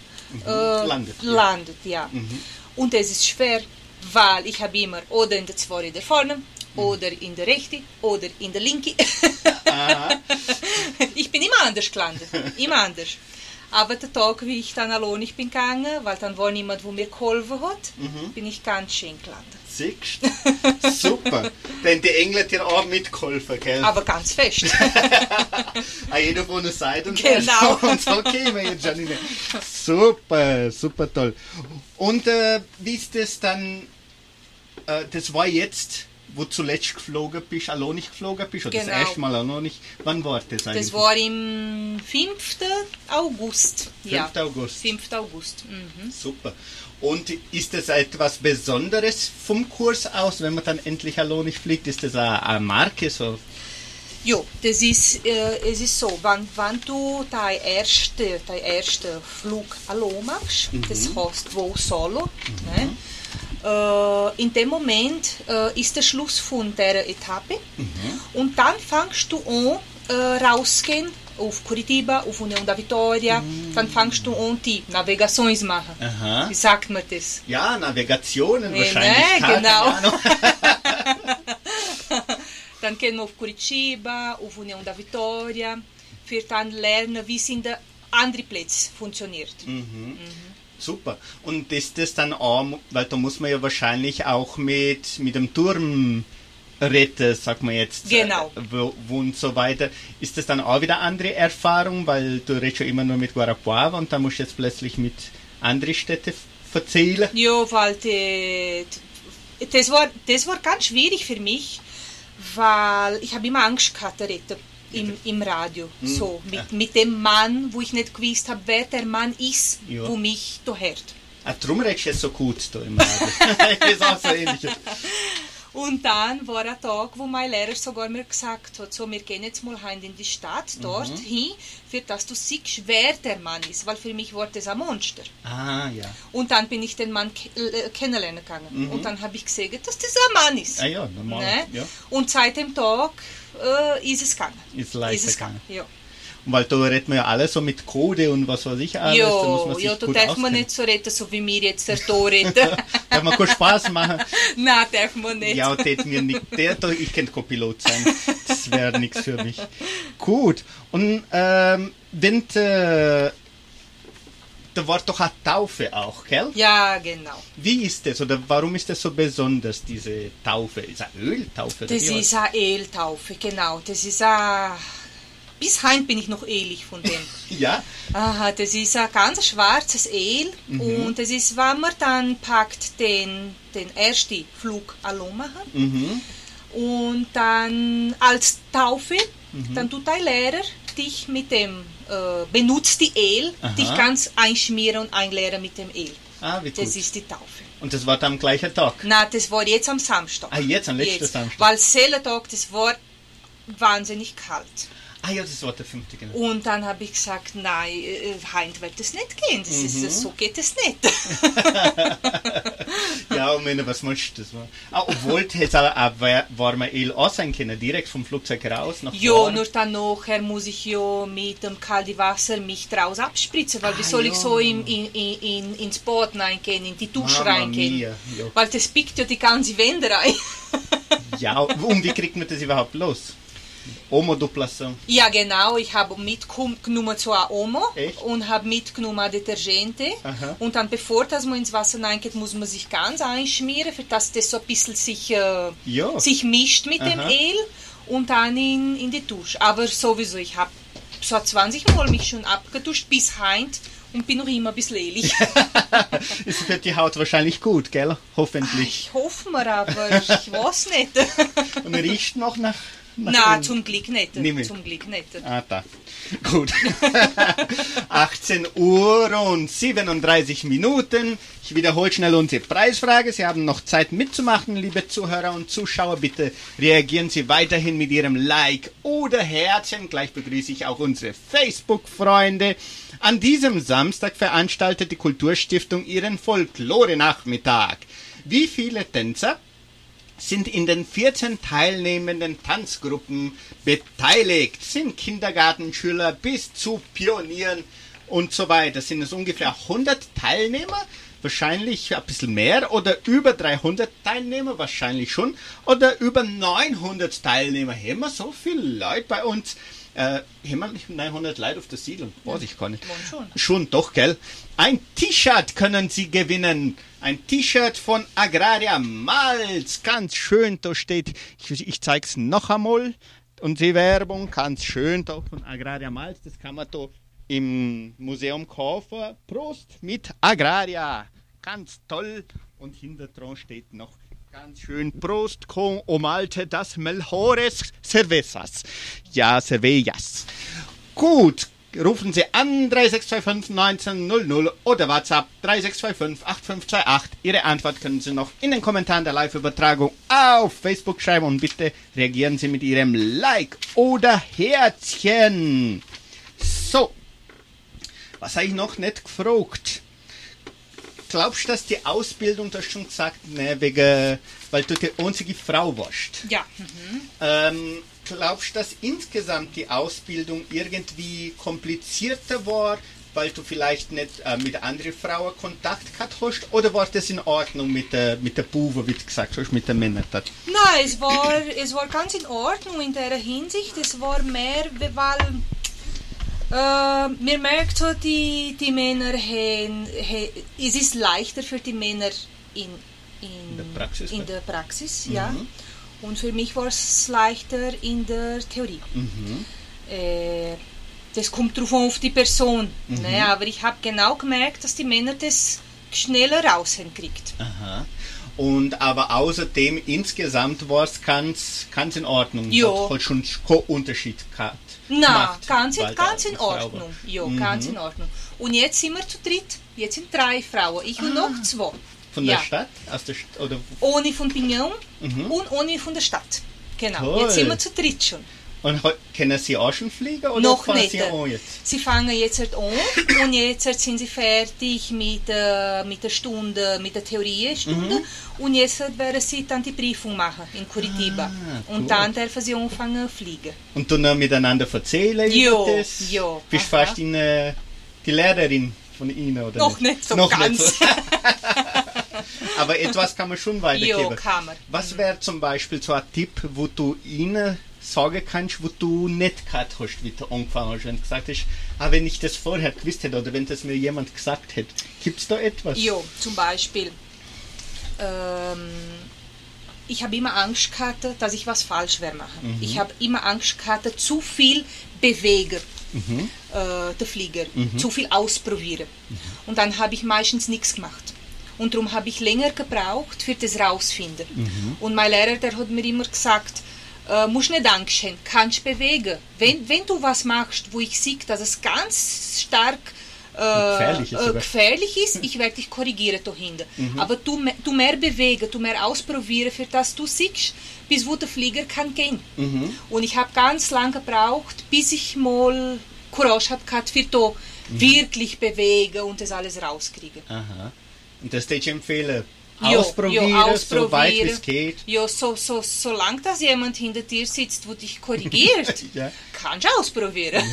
Speaker 3: äh,
Speaker 2: landet, ja.
Speaker 3: landet, ja. Und es ist schwer, weil ich habe immer oder in der zwei Räder vorne, oder in der rechte, oder in der linke.
Speaker 2: Aha.
Speaker 3: ich bin immer anders gelandet, immer anders. Aber der Tag, wie ich dann allein ich bin gegangen, weil dann war niemand, wo mir geholfen hat, bin ich ganz schön gelandet.
Speaker 2: Siehst Super. [LAUGHS] Denn die Engländer dir auch mitgeholfen, gell?
Speaker 3: Aber ganz fest. [LAUGHS]
Speaker 2: Ah, jeder von der Seite und
Speaker 3: Genau. [LAUGHS]
Speaker 2: und so wir jetzt, Janine. Super, super toll. Und äh, wie ist das dann, äh, das war jetzt, wo du zuletzt geflogen bist, allein nicht geflogen bist, oder
Speaker 3: Genau.
Speaker 2: das erste Mal allein nicht, wann war das eigentlich?
Speaker 3: Das war im 5. August.
Speaker 2: 5.
Speaker 3: Ja,
Speaker 2: August.
Speaker 3: 5. August. Mhm.
Speaker 2: Super. Und ist das etwas Besonderes vom Kurs aus, wenn man dann endlich allein nicht fliegt? Ist das eine, Marke so?
Speaker 3: Jo, das ist, äh, es ist so, wenn, wenn du dein ersten dein erste Flug allein machst, das heißt wo solo, ne? Äh, in dem Moment äh, ist der Schluss von der Etappe und dann fängst du an äh, rausgehen auf Curitiba, auf União da Vitória, dann fängst du an die Navigações machen.
Speaker 2: Aha.
Speaker 3: Wie sagt man das?
Speaker 2: Ja, Navigationen
Speaker 3: Nee,
Speaker 2: wahrscheinlich.
Speaker 3: ne,
Speaker 2: keine
Speaker 3: genau.
Speaker 2: Ahnung. [LAUGHS]
Speaker 3: Dann gehen wir auf Curitiba, auf União da Vitória, für dann lernen, wie es in den anderen Plätzen funktioniert.
Speaker 2: Super. Und ist das dann auch, weil da muss man ja wahrscheinlich auch mit, mit dem Turm retten, sagt man jetzt.
Speaker 3: Genau.
Speaker 2: äh, und so weiter. Ist das dann auch wieder andere Erfahrung, weil du redest ja immer nur mit Guarapuava und dann musst du jetzt plötzlich mit anderen Städten erzählen.
Speaker 3: Ja, weil die, das, war, das war ganz schwierig für mich, weil ich habe immer Angst gehabt, retten im, im Radio. So, mit, mit dem Mann, wo ich nicht gewusst habe, wer der Mann ist,
Speaker 2: Ja.
Speaker 3: wo mich da hört.
Speaker 2: Ah, darum redest du jetzt so gut da im Radio. [LAUGHS] das ist auch so ähnlich.
Speaker 3: Und dann war ein Tag, wo mein Lehrer sogar mir gesagt hat, so, wir gehen jetzt mal heim in die Stadt, dort hin, für dass du siehst, wer der Mann ist, weil für mich war das ein Monster.
Speaker 2: Ah, ja.
Speaker 3: Und dann bin ich den Mann äh, kennenlernen gegangen. Und dann habe ich gesehen, dass das ein Mann ist.
Speaker 2: Ah ja, normal.
Speaker 3: Ne?
Speaker 2: Ja.
Speaker 3: Und seit dem Tag äh, ist es gegangen.
Speaker 2: Ist leichter
Speaker 3: ist es
Speaker 2: gegangen.
Speaker 3: Ja.
Speaker 2: Und weil da redet man ja alles so mit Code und was weiß ich alles. da muss man
Speaker 3: Jo,
Speaker 2: sich
Speaker 3: ja, da
Speaker 2: gut
Speaker 3: darf man
Speaker 2: auskennen.
Speaker 3: nicht so reden, so wie wir jetzt da reden. [LAUGHS]
Speaker 2: Darf man keinen Spaß machen. [LAUGHS]
Speaker 3: Nein, darf man nicht.
Speaker 2: Ja, tät mir nicht. Der, da, ich könnte kein Pilot sein. Das wäre nichts für mich. Gut. Und ähm, wenn äh, da war doch eine Taufe auch, gell?
Speaker 3: Ja, genau.
Speaker 2: Wie ist das oder warum ist das so besonders, diese Taufe? Ist eine Öltaufe?
Speaker 3: Das ist eine Eheltaufe, genau. Das ist ein... Bis heim bin ich noch ehrlich von dem. [LAUGHS]
Speaker 2: Ja,
Speaker 3: Aha, das ist ein ganz schwarzes Ehl und das ist, wenn man dann packt den, den ersten Flug machen
Speaker 2: mhm.
Speaker 3: und dann als Taufe, dann tut der Lehrer dich mit dem äh, benutzten Ehl
Speaker 2: Aha.
Speaker 3: dich ganz einschmieren und einleeren mit dem Ehl.
Speaker 2: Ah, wie gut.
Speaker 3: Das ist die Taufe.
Speaker 2: Und das war dann am gleichen Tag?
Speaker 3: Na, das war jetzt am Samstag.
Speaker 2: Ah, jetzt, am letzten Samstag.
Speaker 3: Weil Seelentag, das war wahnsinnig kalt.
Speaker 2: Ah ja, das war der fünfte, genau.
Speaker 3: Und dann habe ich gesagt, nein, äh, heint wird das nicht gehen. Das
Speaker 2: Mhm.
Speaker 3: ist, so geht es nicht. [LAUGHS]
Speaker 2: Ja, und wenn was machst du. Ah, obwohl, jetzt war- El auch sein können, direkt vom Flugzeug raus nach
Speaker 3: ja, nur dann nachher muss ich ja mit dem kalten Wasser mich draus abspritzen, weil wie
Speaker 2: Ah,
Speaker 3: soll
Speaker 2: ja.
Speaker 3: ich so in, in, in, in, ins Bad reingehen, in die Dusche
Speaker 2: Mamma
Speaker 3: reingehen?
Speaker 2: mia, ja.
Speaker 3: Weil das pickt ja die ganze Wände rein.
Speaker 2: Ja, und wie kriegt man das überhaupt los? Omoduplation.
Speaker 3: Ja, genau. Ich habe mitgenommen zu einem Omo
Speaker 2: Echt?
Speaker 3: und habe mitgenommen Detergente.
Speaker 2: Aha.
Speaker 3: Und dann, bevor das man ins Wasser reingeht, muss man sich ganz einschmieren, für dass das so ein bisschen sich, äh, sich mischt mit dem
Speaker 2: Aha.
Speaker 3: Öl und dann in, in die Dusche. Aber sowieso, ich habe so 20 Mal mich schon abgeduscht bis heint und bin noch immer ein bisschen ehrlich.
Speaker 2: Es [LAUGHS] wird die Haut wahrscheinlich gut, gell? Hoffentlich.
Speaker 3: ich hoffe mir, aber ich [LAUGHS] weiß nicht.
Speaker 2: Und riecht noch nach.
Speaker 3: Nein,
Speaker 2: dem-
Speaker 3: zum Glück nicht.
Speaker 2: Mehr.
Speaker 3: Zum Glück nicht.
Speaker 2: Ah, da. Gut. [LAUGHS] 18 Uhr und 37 Minuten. Ich wiederhole schnell unsere Preisfrage. Sie haben noch Zeit mitzumachen, liebe Zuhörer und Zuschauer. Bitte reagieren Sie weiterhin mit Ihrem Like oder Herzchen. Gleich begrüße ich auch unsere Facebook-Freunde. An diesem Samstag veranstaltet die Kulturstiftung ihren Folklore-Nachmittag. Wie viele Tänzer sind in den 14 teilnehmenden Tanzgruppen beteiligt. Sind Kindergartenschüler bis zu Pionieren und so weiter. Sind es ungefähr 100 Teilnehmer? Wahrscheinlich ein bisschen mehr oder über 300 Teilnehmer, wahrscheinlich schon. Oder über 900 Teilnehmer. Haben wir so viele Leute bei uns? Äh, wir nicht 900 Leute auf der Siedlung? Weiß ich gar nicht.
Speaker 3: Schon.
Speaker 2: Schon doch, gell? Ein T-Shirt können Sie gewinnen. Ein T-Shirt von Agraria Malz. Ganz schön, da steht, ich, ich zeig's noch einmal. Unsere Werbung, ganz schön, da von Agraria Malz. Das kann man da im Museum kaufen. Prost mit Agraria. Ganz toll. Und hinter dran steht noch ganz schön Prost con o malte das melhores cervezas. Ja, cervellas. Gut, rufen Sie an 3625 1900 oder WhatsApp 3625 8528. Ihre Antwort können Sie noch in den Kommentaren der Live-Übertragung auf Facebook schreiben und bitte reagieren Sie mit Ihrem Like oder Herzchen. So, was habe ich noch nicht gefragt? Glaubst du, dass die Ausbildung, du hast schon gesagt, ne, wegen, weil du die einzige Frau warst.
Speaker 3: Ja.
Speaker 2: Ähm, glaubst du, dass insgesamt die Ausbildung irgendwie komplizierter war, weil du vielleicht nicht äh, mit anderen Frauen Kontakt gehabt hast? Oder war das in Ordnung mit der, mit der Buwe, wie du gesagt hast, mit den Männern? dort?
Speaker 3: Nein, es war, es war ganz in Ordnung in der Hinsicht. Es war mehr, weil äh, mir merkt so, die, die Männer haben, he, es ist leichter für die Männer in, in,
Speaker 2: der Praxis,
Speaker 3: in der Praxis ja. Und für mich war es leichter in der Theorie.
Speaker 2: Mhm.
Speaker 3: Äh, das kommt drauf an, auf die Person.
Speaker 2: Mhm.
Speaker 3: Ne? Aber ich habe genau gemerkt, dass die Männer das schneller raus hinkriegt.
Speaker 2: Aha. Und aber außerdem insgesamt war es ganz, ganz in Ordnung.
Speaker 3: Jo.
Speaker 2: Hat, hat schon keinen Unterschied gehabt.
Speaker 3: Na,
Speaker 2: gemacht,
Speaker 3: ganz, in, ganz in. Ordnung. Ja, ganz in Ordnung. Und jetzt sind wir zu dritt. Jetzt sind drei Frauen. Ich und noch zwei.
Speaker 2: Von der
Speaker 3: Ja.
Speaker 2: Stadt? Aus der St oder
Speaker 3: Ohne von Pignon und ohne von der Stadt. Genau,
Speaker 2: Toll.
Speaker 3: jetzt sind wir zu dritt schon.
Speaker 2: Und können Sie auch schon fliegen oder
Speaker 3: Noch nicht.
Speaker 2: Sie?
Speaker 3: Sie fangen jetzt halt an [COUGHS] und jetzt halt sind sie fertig mit, äh, mit der Stunde, mit der Theoriestunde
Speaker 2: Mhm.
Speaker 3: und jetzt halt werden sie dann die Prüfung machen in Curitiba.
Speaker 2: Ah,
Speaker 3: und dann dürfen sie anfangen zu fliegen.
Speaker 2: Und dann noch miteinander erzählen
Speaker 3: Jo,
Speaker 2: über das?
Speaker 3: jo,
Speaker 2: Bist
Speaker 3: aha.
Speaker 2: fast in, äh, die Lehrerin von Ihnen, oder
Speaker 3: Noch nicht so
Speaker 2: Noch
Speaker 3: ganz.
Speaker 2: Nicht so. [LAUGHS] Aber etwas kann man schon weitergeben.
Speaker 3: Jo, kann man.
Speaker 2: Was wäre zum Beispiel so ein Tipp, wo du ihnen sagen kannst, wo du nicht gehabt hast, wie du angefangen hast, wenn du gesagt hast, ah, wenn ich das vorher gewusst hätte oder wenn das mir jemand gesagt hätte. Gibt es da etwas?
Speaker 3: Jo, zum Beispiel, ähm, ich habe immer Angst gehabt, dass ich was falsch werde machen. Ich habe immer Angst gehabt, zu viel bewegen, äh, der Flieger, zu viel ausprobieren. Und dann habe ich meistens nichts gemacht. Und darum habe ich länger gebraucht, für das rausfinden. Und mein Lehrer, der hat mir immer gesagt, äh, musst nicht Angst haben, kannst bewegen. Wenn, wenn du was machst, wo ich sehe, dass es ganz stark äh,
Speaker 2: Gefährlich ist
Speaker 3: äh, gefährlich ist, ich werde dich korrigieren dahinter. Aber du, du mehr bewegen, du mehr ausprobieren, für das du siehst, bis wo der Flieger kann gehen. Und ich habe ganz lange gebraucht, bis ich mal Courage habe für da wirklich bewegen und das alles rauskriegen.
Speaker 2: Aha. Und das würde ich empfehlen.
Speaker 3: Jo,
Speaker 2: ausprobieren,
Speaker 3: jo,
Speaker 2: so weit es geht.
Speaker 3: Ja, so, so, solange dass jemand hinter dir sitzt, wo dich korrigiert, [LAUGHS]
Speaker 2: Ja.
Speaker 3: kannst du ausprobieren.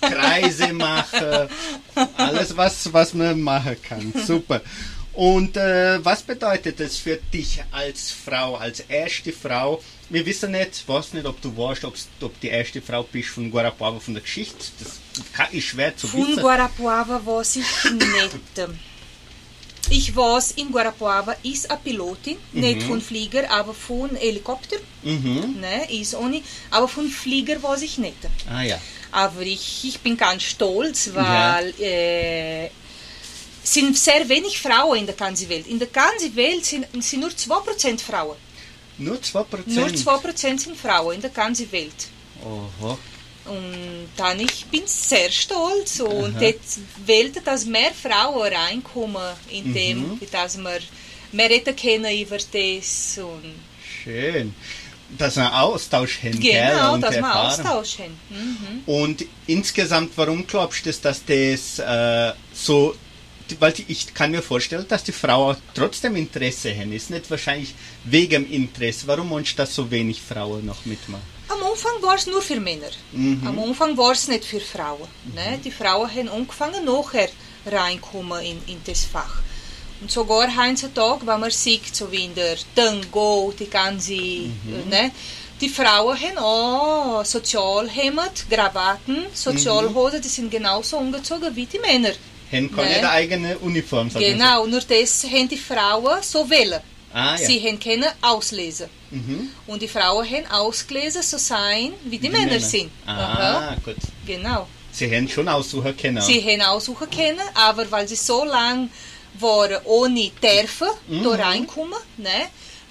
Speaker 2: Ja, Kreise machen, [LAUGHS] alles was, was man machen kann. Super. Und äh, was bedeutet das für dich als Frau, als erste Frau? Wir wissen nicht, weiß nicht, ob du ob's- ob die erste Frau bist von Guarapuava von der Geschichte. Das ist schwer zu
Speaker 3: Von
Speaker 2: wissen.
Speaker 3: Guarapuava weiß ich nicht. [LAUGHS] Ich weiß, in Guarapuava ist eine Pilotin, nicht von Flieger, aber von Helikopter.
Speaker 2: Mhm.
Speaker 3: Ne, ist ohne, aber von Flieger weiß ich nicht.
Speaker 2: Ah ja.
Speaker 3: Aber ich, ich bin ganz stolz, weil äh, sind sehr wenig Frauen in der ganzen Welt. In der ganzen Welt sind, sind nur 2% Frauen.
Speaker 2: Nur 2%.
Speaker 3: Nur 2% sind Frauen in der ganzen Welt.
Speaker 2: Oho.
Speaker 3: Und dann ich bin sehr stolz und jetzt wollte, dass mehr Frauen reinkommen, in dem, dass wir mehr reden können über das und
Speaker 2: Schön. Dass wir Austausch haben,
Speaker 3: genau,
Speaker 2: und
Speaker 3: dass wir
Speaker 2: erfahren.
Speaker 3: Austausch haben. Mhm.
Speaker 2: Und insgesamt, warum glaubst du, dass das äh, so, weil ich kann mir vorstellen, dass die Frauen trotzdem Interesse haben. Ist nicht wahrscheinlich wegen Interesse. Warum du, dass so wenig Frauen noch mitmachen?
Speaker 3: Am Anfang war es nur für Männer. Am Anfang war es nicht für Frauen. Ne? Die Frauen haben angefangen, nachher reinkommen in, in das Fach. Und sogar heutzutage, wenn man sieht, so wie in der Tango, die ganze, äh, ne? die Frauen haben auch Sozialhemd, Krawatten, Sozialhosen, die sind genauso angezogen wie die Männer.
Speaker 2: Haben keine
Speaker 3: Nee.
Speaker 2: eigene Uniform.
Speaker 3: Genau, nur das haben die Frauen so wählen.
Speaker 2: Ah, ja.
Speaker 3: Sie haben können auslesen.
Speaker 2: Mhm.
Speaker 3: Und die Frauen haben ausgelesen, so sein, wie die,
Speaker 2: Die
Speaker 3: Männer, sind.
Speaker 2: Ah,
Speaker 3: Aha,
Speaker 2: gut.
Speaker 3: genau.
Speaker 2: Sie haben schon aussuchen können.
Speaker 3: Sie haben aussuchen können, aber weil sie so lange waren ohne dürfen
Speaker 2: Mhm.
Speaker 3: da reinkommen, ne?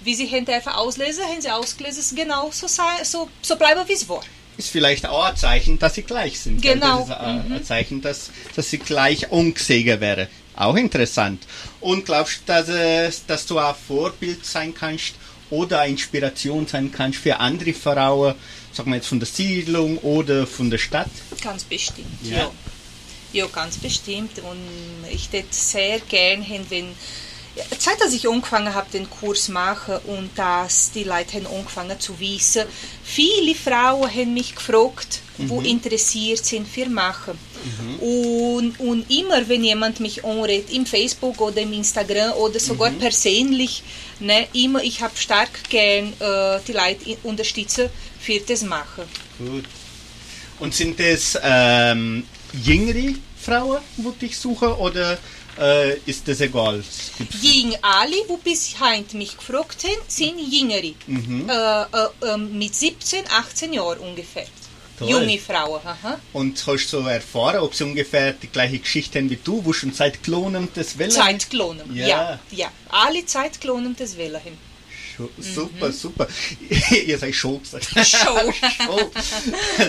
Speaker 3: wie sie haben dürfen auslesen, haben sie ausgelesen, es genau so, sein, so, so bleiben, wie es war.
Speaker 2: Ist vielleicht auch ein Zeichen, dass sie gleich sind.
Speaker 3: Genau.
Speaker 2: Das ist ein, ein Zeichen, dass, dass sie gleich angesehen wäre. Auch interessant. Und glaubst du, dass, es, dass du ein Vorbild sein kannst oder eine Inspiration sein kannst für andere Frauen, sagen wir jetzt von der Siedlung oder von der Stadt?
Speaker 3: Ganz bestimmt,
Speaker 2: Ja.
Speaker 3: ja. Ja, ganz bestimmt. Und ich hätte sehr gern, haben, wenn ja, Zeit, dass ich angefangen habe, den Kurs machen und dass die Leute haben angefangen zu wissen. Viele Frauen haben mich gefragt, wo interessiert sind für machen. Und, und immer, wenn jemand mich anredet, im Facebook oder im Instagram oder sogar persönlich, ne, immer, ich habe stark gern äh, die Leute unterstützen für das machen.
Speaker 2: Gut. Und sind das ähm, jüngere Frauen, die dich suchen, oder äh, ist das egal?
Speaker 3: Gegen alle, die bis heute mich gefragt haben, sind Jüngere.
Speaker 2: Mhm.
Speaker 3: Äh, äh, äh, mit 17, 18 Jahren ungefähr.
Speaker 2: Toll.
Speaker 3: Junge Frauen. Aha.
Speaker 2: Und hast du so erfahren, ob sie ungefähr die gleiche Geschichte haben wie du, wo schon seit Klonen das Welle
Speaker 3: Zeitklonen.
Speaker 2: Ja.
Speaker 3: Ja. ja. Alle Zeitklonen des Wähler haben.
Speaker 2: Scho- Super, super. [LAUGHS] Ihr seid schon gesagt.
Speaker 3: Show.
Speaker 2: Show.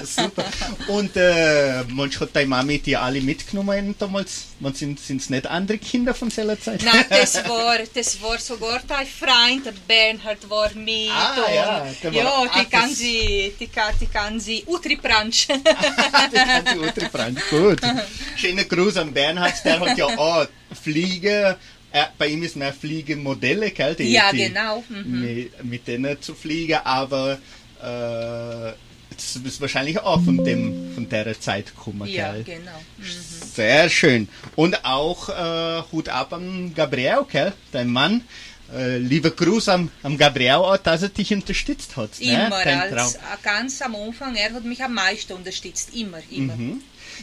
Speaker 2: super. Und äh, manch hat deine Mami die alle mitgenommen damals? Man sind es nicht andere Kinder von seiner Zeit?
Speaker 3: Nein, das [LAUGHS] war, das war sogar dein Freund, Bernhard war mit.
Speaker 2: Ah,
Speaker 3: und,
Speaker 2: ja, der war-
Speaker 3: ja,
Speaker 2: ah,
Speaker 3: die
Speaker 2: das-
Speaker 3: ganze, die, ga- die ganze Utri-Branche. [LAUGHS]
Speaker 2: die ganze Utrifrant. Gut. Schöner Gruß an Bernhard, der hat ja auch Flieger. Äh, bei ihm ist mehr Fliegemodelle, gell? Die,
Speaker 3: Ja,
Speaker 2: die,
Speaker 3: genau, mhm.
Speaker 2: Mit, mit denen zu fliegen, aber äh, das ist wahrscheinlich auch von, dem, von der Zeit gekommen,
Speaker 3: ja,
Speaker 2: gell?
Speaker 3: genau.
Speaker 2: Sehr schön. Und auch äh, Hut ab an Gabriel, gell? Dein Mann. Äh, lieber Gruß am, am Gabriel auch, dass er dich unterstützt hat. ne?
Speaker 3: Immer,
Speaker 2: Dein Traum.
Speaker 3: als, ganz am Anfang, er hat mich am meisten unterstützt. Immer, immer.
Speaker 2: Mhm.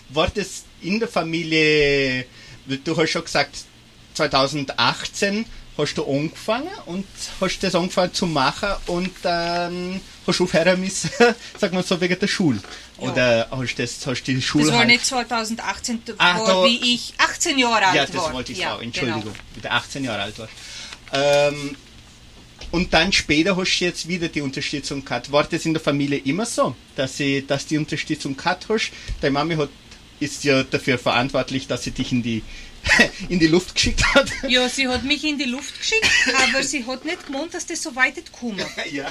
Speaker 2: War das in der Familie, du hast schon gesagt, 2018 hast du angefangen und hast das angefangen zu machen und dann hast du aufhören müssen, sag mal so, wegen der Schule.
Speaker 3: Ja.
Speaker 2: Oder hast, das, hast die Schule
Speaker 3: Das war
Speaker 2: halt-
Speaker 3: nicht 2018, das
Speaker 2: Ah,
Speaker 3: war
Speaker 2: da-
Speaker 3: wie ich 18 Jahre alt
Speaker 2: Ja,
Speaker 3: war.
Speaker 2: das wollte ich
Speaker 3: ja,
Speaker 2: sagen, Entschuldigung,
Speaker 3: Genau.
Speaker 2: mit 18 Jahre alt war. Ähm, und dann später hast du jetzt wieder die Unterstützung gehabt. War das in der Familie immer so, dass sie, dass die Unterstützung gehabt hast? Deine Mami hat, ist ja dafür verantwortlich, dass sie dich in die, [LAUGHS] in die Luft geschickt hat.
Speaker 3: Ja, sie hat mich in die Luft geschickt, aber sie hat nicht gemeint, dass das so weit kommen. [LAUGHS]
Speaker 2: ja.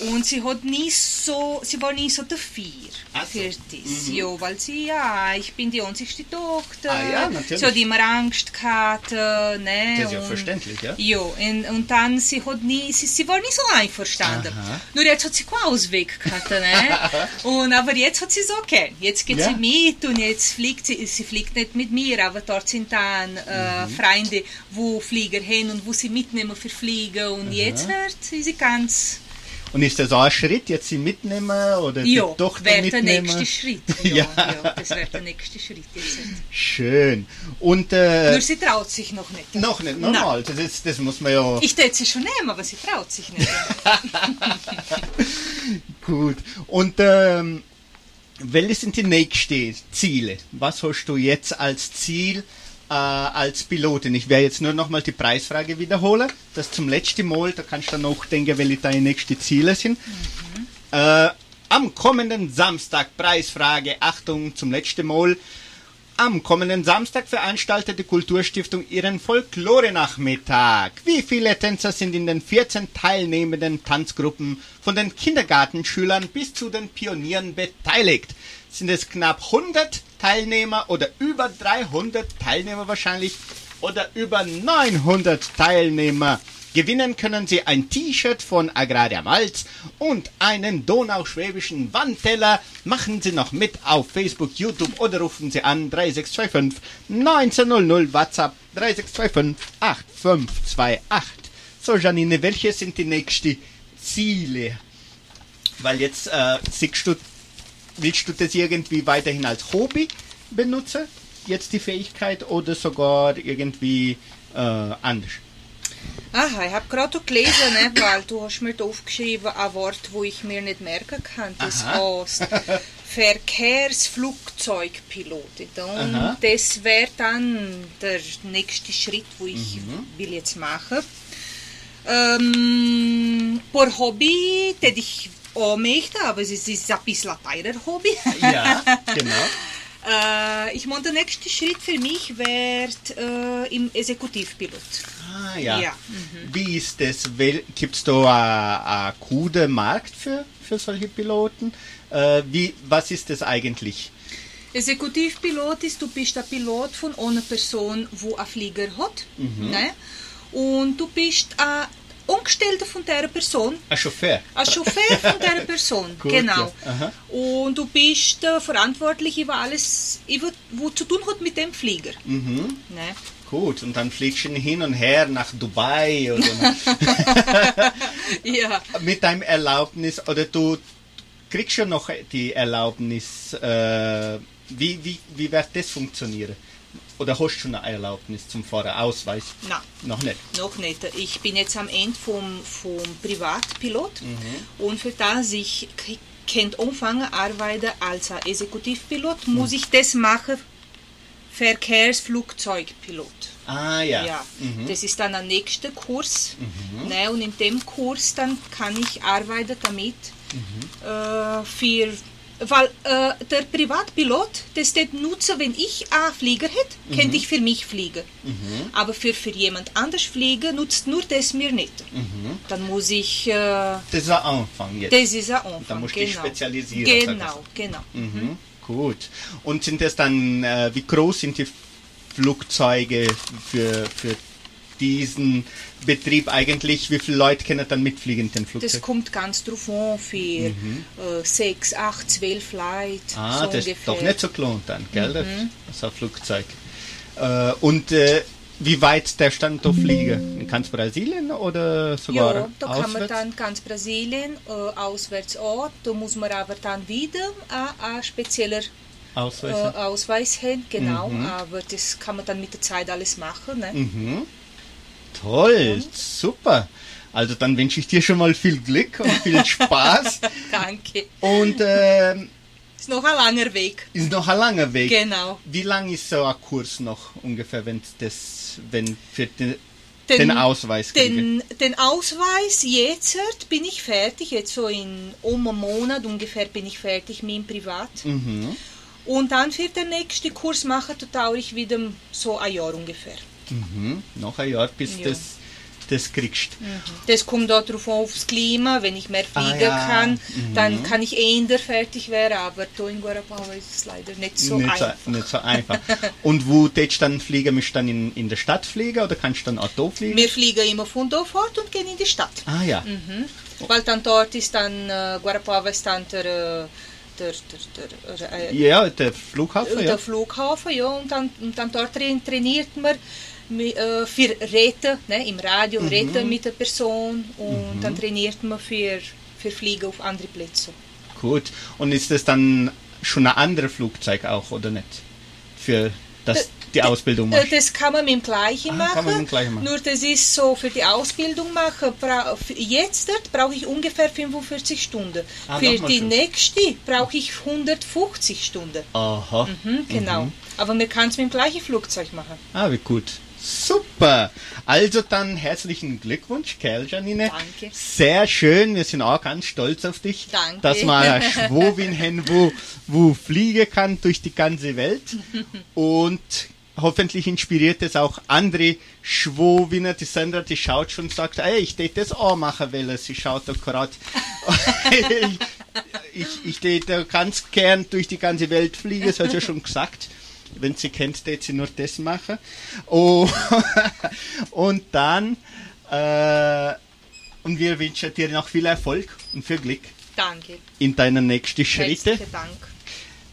Speaker 3: Und sie hat nie so, sie war nie so dafür
Speaker 2: Ach so.
Speaker 3: für das. Ja, weil sie, ja, ich bin die einzigste Tochter.
Speaker 2: Ah ja, natürlich.
Speaker 3: Sie hat immer Angst gehabt, äh, ne?
Speaker 2: Das ist ja
Speaker 3: und-
Speaker 2: verständlich, ja?
Speaker 3: Ja, und, und dann, sie hat nie, sie, sie war nie so einverstanden.
Speaker 2: Aha.
Speaker 3: Nur jetzt hat sie keinen Ausweg gehabt, ne? [LAUGHS] und, aber jetzt hat sie so, okay, jetzt geht
Speaker 2: Ja.
Speaker 3: sie mit und jetzt fliegt sie, sie fliegt nicht mit mir, aber dort sind dann äh,
Speaker 2: Mhm.
Speaker 3: Freunde, wo Flieger hin und wo sie mitnehmen für Fliegen und jetzt wird sie ganz,
Speaker 2: Und ist das auch ein Schritt, jetzt sie mitnehmen oder
Speaker 3: ja,
Speaker 2: die Tochter
Speaker 3: wäre der
Speaker 2: mitnehmen?
Speaker 3: nächste Schritt. [LAUGHS]
Speaker 2: Ja.
Speaker 3: Ja, ja. das wäre der nächste Schritt jetzt.
Speaker 2: Schön. Und äh,
Speaker 3: Nur sie traut sich noch nicht.
Speaker 2: noch nicht normal, das, ist, das muss man ja...
Speaker 3: Ich tät sie schon nehmen, aber sie traut sich nicht. [LAUGHS]
Speaker 2: Gut. Und ähm, welche sind die nächsten Ziele? Was hast du jetzt als Ziel äh, als Pilotin? Ich werde jetzt nur nochmal die Preisfrage wiederholen. Das zum letzten Mal, da kannst du dann noch denken, welche deine nächsten Ziele sind. Äh, am kommenden Samstag Preisfrage, Achtung zum letzten Mal. Am kommenden Samstag veranstaltet die Kulturstiftung ihren Folklore-Nachmittag. Wie viele Tänzer sind in den 14 teilnehmenden Tanzgruppen von den Kindergartenschülern bis zu den Pionieren beteiligt? Sind es knapp 100 Teilnehmer oder über 300 Teilnehmer wahrscheinlich oder über 900 Teilnehmer? Gewinnen können Sie ein T-Shirt von Agraria Malz und einen donauschwäbischen Wandteller. Machen Sie noch mit auf Facebook, YouTube oder rufen Sie an 3625 1900 WhatsApp 3625 8528. So Janine, welche sind die nächsten Ziele? Weil jetzt äh, du, willst du das irgendwie weiterhin als Hobby benutzen? Jetzt die Fähigkeit oder sogar irgendwie äh, anders?
Speaker 3: Aha, ich habe gerade gelesen, ne, weil du hast mir da aufgeschrieben ein Wort, wo ich mir nicht merken kann. Das heißt [LAUGHS] Verkehrsflugzeugpilotin. Und
Speaker 2: Aha.
Speaker 3: das wäre dann der nächste Schritt, wo ich
Speaker 2: Mhm.
Speaker 3: will jetzt machen. Ähm, por Hobby, das ich auch möchte, aber es ist, es ist ein bisschen ein teurer Hobby.
Speaker 2: Ja, genau. [LAUGHS]
Speaker 3: äh, ich meine, der nächste Schritt für mich wäre äh, im Exekutivpilot.
Speaker 2: Ah, ja.
Speaker 3: Ja,
Speaker 2: Wie ist das? Gibt es da einen guten Markt für, für solche Piloten? Äh, wie, was ist das eigentlich?
Speaker 3: Exekutivpilot ist, du bist der Pilot von einer Person, wo ein Flieger hat. Ne? Und du bist ein Angestellter von der Person,
Speaker 2: Ein Chauffeur.
Speaker 3: ein Chauffeur von der [LAUGHS] Person.
Speaker 2: Gut,
Speaker 3: genau.
Speaker 2: ja.
Speaker 3: Und du bist äh, verantwortlich über alles, über, wo zu tun hat mit dem Flieger.
Speaker 2: Mhm.
Speaker 3: Ne?
Speaker 2: Gut, und dann fliegst du hin und her nach Dubai oder nach, [LAUGHS]
Speaker 3: Ja.
Speaker 2: mit deinem Erlaubnis oder du kriegst schon noch die Erlaubnis. Äh, wie, wie, wie wird das funktionieren? Oder hast du schon eine Erlaubnis zum Fahrerausweis?
Speaker 3: Nein.
Speaker 2: Noch nicht.
Speaker 3: Noch nicht. Ich bin jetzt am Ende vom, vom Privatpilot
Speaker 2: Mhm.
Speaker 3: und für das ich k- kann anfangen arbeiten als Exekutivpilot, muss ich das machen, Verkehrsflugzeugpilot.
Speaker 2: Ah ja.
Speaker 3: Ja,
Speaker 2: Mhm.
Speaker 3: das ist dann der nächste Kurs. Ne, und in dem Kurs dann kann ich arbeiten damit
Speaker 2: Mhm.
Speaker 3: äh, für, weil äh, der Privatpilot, das steht nutzen, wenn ich einen Flieger hätte,
Speaker 2: Mhm.
Speaker 3: könnte ich für mich fliegen. Aber für, für jemand anders fliegen nutzt nur das mir nicht.
Speaker 2: Mhm.
Speaker 3: Dann muss ich, äh,
Speaker 2: Das ist der Anfang jetzt.
Speaker 3: das ist ein Anfang.
Speaker 2: Da musst du
Speaker 3: genau.
Speaker 2: dich spezialisieren,
Speaker 3: Genau, genau.
Speaker 2: Mhm. Gut. Und sind das dann, äh, wie groß sind die Flugzeuge für, für diesen Betrieb eigentlich? Wie viele Leute können dann mitfliegen in den
Speaker 3: Das
Speaker 2: Flugzeug?
Speaker 3: kommt ganz drauf an, für äh, sechs, acht, zwölf Leute.
Speaker 2: Ah,
Speaker 3: so
Speaker 2: das ist
Speaker 3: ungefähr.
Speaker 2: doch nicht so gelohnt dann, gell? Das,
Speaker 3: Mhm.
Speaker 2: das ist ein Flugzeug. Äh, und äh, wie weit der Stand da fliegen? In ganz Brasilien oder sogar
Speaker 3: Ja, da kann man
Speaker 2: auswärts?
Speaker 3: dann ganz Brasilien äh, auswärts an. Da muss man aber dann wieder äh, ein spezieller äh,
Speaker 2: Auswärts.
Speaker 3: Ausweis haben, genau.
Speaker 2: Mhm.
Speaker 3: Aber das kann man dann mit der Zeit alles machen. Ne?
Speaker 2: Mhm. Toll, super. Also dann wünsche ich dir schon mal viel Glück und viel [LAUGHS] Spaß.
Speaker 3: Danke.
Speaker 2: und ähm,
Speaker 3: Ist noch ein langer Weg.
Speaker 2: ist noch ein langer Weg.
Speaker 3: Genau.
Speaker 2: Wie lang ist so ein Kurs noch ungefähr, wenn das, wenn für den, den, Ausweis kriege?
Speaker 3: den, den Ausweis jetzt bin ich fertig. Jetzt so in um einen Monat ungefähr bin ich fertig mit dem Privat.
Speaker 2: Mhm.
Speaker 3: Und dann für den nächsten Kurs machen, da dauere ich wieder so ein Jahr ungefähr.
Speaker 2: Mhm. Noch ein Jahr, bis
Speaker 3: Ja.
Speaker 2: das, das kriegst.
Speaker 3: Das kommt auch darauf an, aufs Klima. Wenn ich mehr fliegen
Speaker 2: Ah, ja.
Speaker 3: kann,
Speaker 2: Mhm.
Speaker 3: dann kann ich eher fertig werden. Aber hier in Guarapava ist es leider nicht so
Speaker 2: nicht,
Speaker 3: einfach.
Speaker 2: so, nicht so einfach. [LAUGHS] Und wo tätst du dann fliegen? Möchtest du dann in, in der Stadt fliegen oder kannst du dann auch da fliegen?
Speaker 3: Wir fliegen immer von da fort und gehen in die Stadt.
Speaker 2: ah ja.
Speaker 3: Mhm. Weil dann dort ist dann, äh, Guarapava ist dann der, äh, der, der, der, äh,
Speaker 2: Ja, der Flughafen,
Speaker 3: der
Speaker 2: ja.
Speaker 3: Flughafen, ja, und dann, und dann dort train- trainiert man äh, für Reden, ne, im Radio
Speaker 2: Mhm.
Speaker 3: reden mit der Person und dann trainiert man für, für Fliegen auf andere Plätze.
Speaker 2: Gut. Und ist das dann schon ein anderes Flugzeug auch, oder nicht? Für das
Speaker 3: D-
Speaker 2: die Ausbildung machst?
Speaker 3: Das kann man mit dem gleichen
Speaker 2: Ah,
Speaker 3: machen.
Speaker 2: man mit dem gleichen machen.
Speaker 3: Nur das ist so für die Ausbildung machen. Jetzt dort brauche ich ungefähr 45 Stunden.
Speaker 2: Ah,
Speaker 3: für die
Speaker 2: fünf.
Speaker 3: nächste brauche ich 150 Stunden.
Speaker 2: Aha.
Speaker 3: Mhm, genau. Aber man kann es mit dem gleichen Flugzeug machen.
Speaker 2: Ah, wie gut. Super. Also dann herzlichen Glückwunsch, Kerl, Janine.
Speaker 3: Danke.
Speaker 2: Sehr schön. Wir sind auch ganz stolz auf dich,
Speaker 3: Danke.
Speaker 2: dass [LAUGHS] Schwowin haben, wo, wo fliegen kann durch die ganze Welt. Und hoffentlich inspiriert es auch andere Schwowiner. Die Sandra, die schaut schon und sagt, ey, ich tät das auch machen wollen. Sie schaut da gerade. [LAUGHS] ich, ich tät da ganz gern durch die ganze Welt fliegen, das hat sie ja schon gesagt. Wenn sie kennt, tät sie nur das machen. Oh, [LAUGHS] und dann, äh, und wir wünschen dir noch viel Erfolg und viel Glück
Speaker 3: Danke.
Speaker 2: in deinen nächsten Schritte.
Speaker 3: Herzlichen Dank.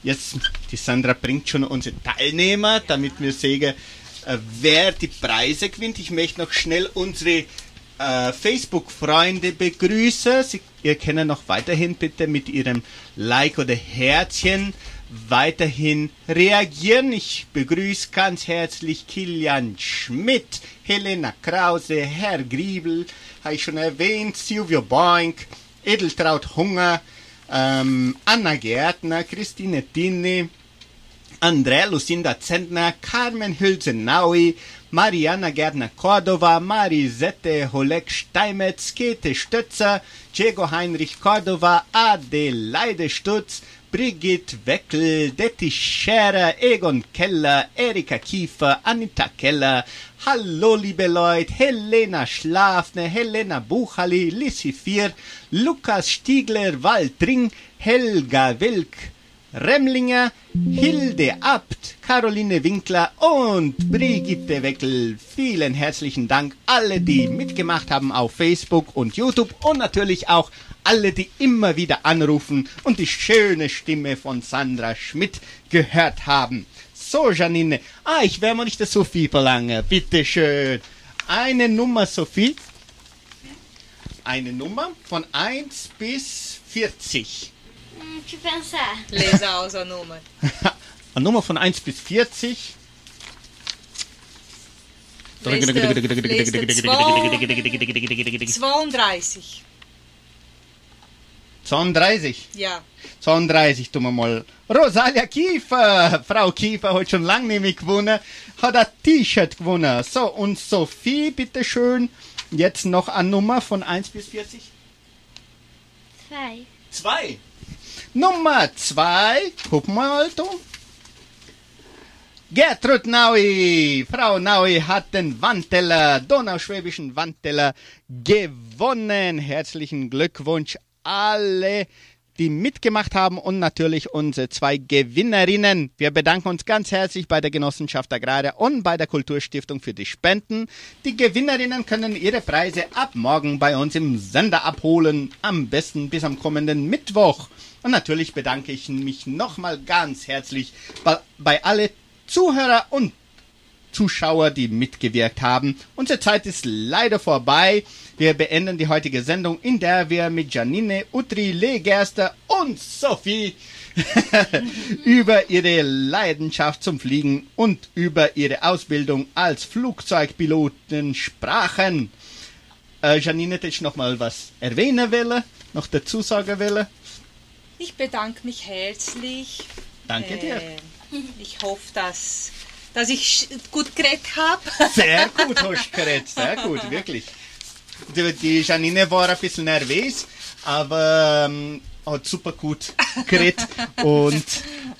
Speaker 2: Jetzt, die Sandra bringt schon unsere Teilnehmer, damit wir sehen, äh, wer die Preise gewinnt. Ich möchte noch schnell unsere äh, Facebook-Freunde begrüßen. Sie, ihr könnt noch weiterhin bitte mit ihrem Like oder Herzchen weiterhin reagieren. Ich begrüße ganz herzlich Kilian Schmidt, Helena Krause, Herr Griebel, habe ich schon erwähnt, Silvio Boink, Edeltraut Hunger, ähm, Anna Gärtner, Christine Tinni, Andrea Lucinda Zentner, Carmen Hülsenaui, Mariana Gärtner Cordova, Marisette Holek Steimetz, Käthe Stötzer, Diego Heinrich Cordova, Adelaide Stutz, Brigitte Weckel, Detti Scherer, Egon Keller, Erika Kiefer, Anita Keller, Hallo liebe Leute, Helena Schlafner, Helena Buchali, Lissi Vier, Lukas Stiegler, Waldring, Helga Wilk, Remlinger, Hilde Abt, Caroline Winkler und Brigitte Weckel. Vielen herzlichen Dank alle, die mitgemacht haben auf Facebook und YouTube und natürlich auch alle, die immer wieder anrufen und die schöne Stimme von Sandra Schmidt gehört haben. So, Janine. Ah, ich werde mal nicht das Sophie verlangen. Bitte schön. Eine Nummer, Sophie. Eine Nummer von 1 bis 40.
Speaker 5: Eu pensar.
Speaker 3: Lese aus eine Nummer. [LAUGHS]
Speaker 2: Eine Nummer von 1 bis 40.
Speaker 3: Lese der- lese der zwei- 32.
Speaker 2: 32.
Speaker 3: Ja.
Speaker 2: 32 tun wir mal. Rosalia Kiefer, Frau Kiefer hat schon lange nicht mehr gewonnen, hat ein T-Shirt gewonnen. So, und Sophie, bitteschön, jetzt noch eine Nummer von 1 bis 40.
Speaker 5: Zwei.
Speaker 2: 2. Nummer 2, guck mal, Alto. Gertrud Naui, Frau Naui hat den Wandteller, Donauschwäbischen Wandteller gewonnen. Herzlichen Glückwunsch alle, die mitgemacht haben und natürlich unsere zwei Gewinnerinnen. Wir bedanken uns ganz herzlich bei der Genossenschaft Agraria und bei der Kulturstiftung für die Spenden. Die Gewinnerinnen können ihre Preise ab morgen bei uns im Sender abholen, am besten bis am kommenden Mittwoch. Und natürlich bedanke ich mich nochmal ganz herzlich bei, bei alle Zuhörer und Zuschauer, die mitgewirkt haben. Unsere Zeit ist leider vorbei. Wir beenden die heutige Sendung, in der wir mit Janine Utri Legerster und Sophie [LAUGHS] über ihre Leidenschaft zum Fliegen und über ihre Ausbildung als Flugzeugpiloten sprachen. Äh, Janine, hätte ich noch mal was erwähnen will, noch dazu sagen will.
Speaker 3: Ich bedanke mich herzlich.
Speaker 2: Danke dir.
Speaker 3: Äh, Ich hoffe, dass, dass ich gut geredet habe.
Speaker 2: Sehr gut hast du geredet, sehr gut, wirklich. Die, die Janine war ein bisschen nervös, aber ähm, hat super gut geredet. Und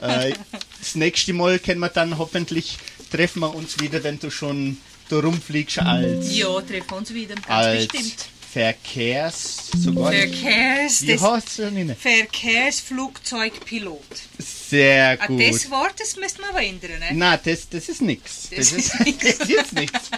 Speaker 2: äh, das nächste Mal können wir dann hoffentlich treffen wir uns wieder, wenn du schon da rumfliegst als,
Speaker 3: Ja, treffen wir uns wieder, ganz
Speaker 2: als
Speaker 3: bestimmt.
Speaker 2: Verkehrs... Sogar,
Speaker 3: Verkehrs,
Speaker 2: Wie heißt Janine?
Speaker 3: Verkehrsflugzeugpilot.
Speaker 2: Sehr
Speaker 3: Ah,
Speaker 2: gut.
Speaker 3: Das Wort, das müsste man aber ändern. Ne?
Speaker 2: Na, das, das ist nix.
Speaker 3: Das ist
Speaker 2: das ist jetzt [LAUGHS] nichts.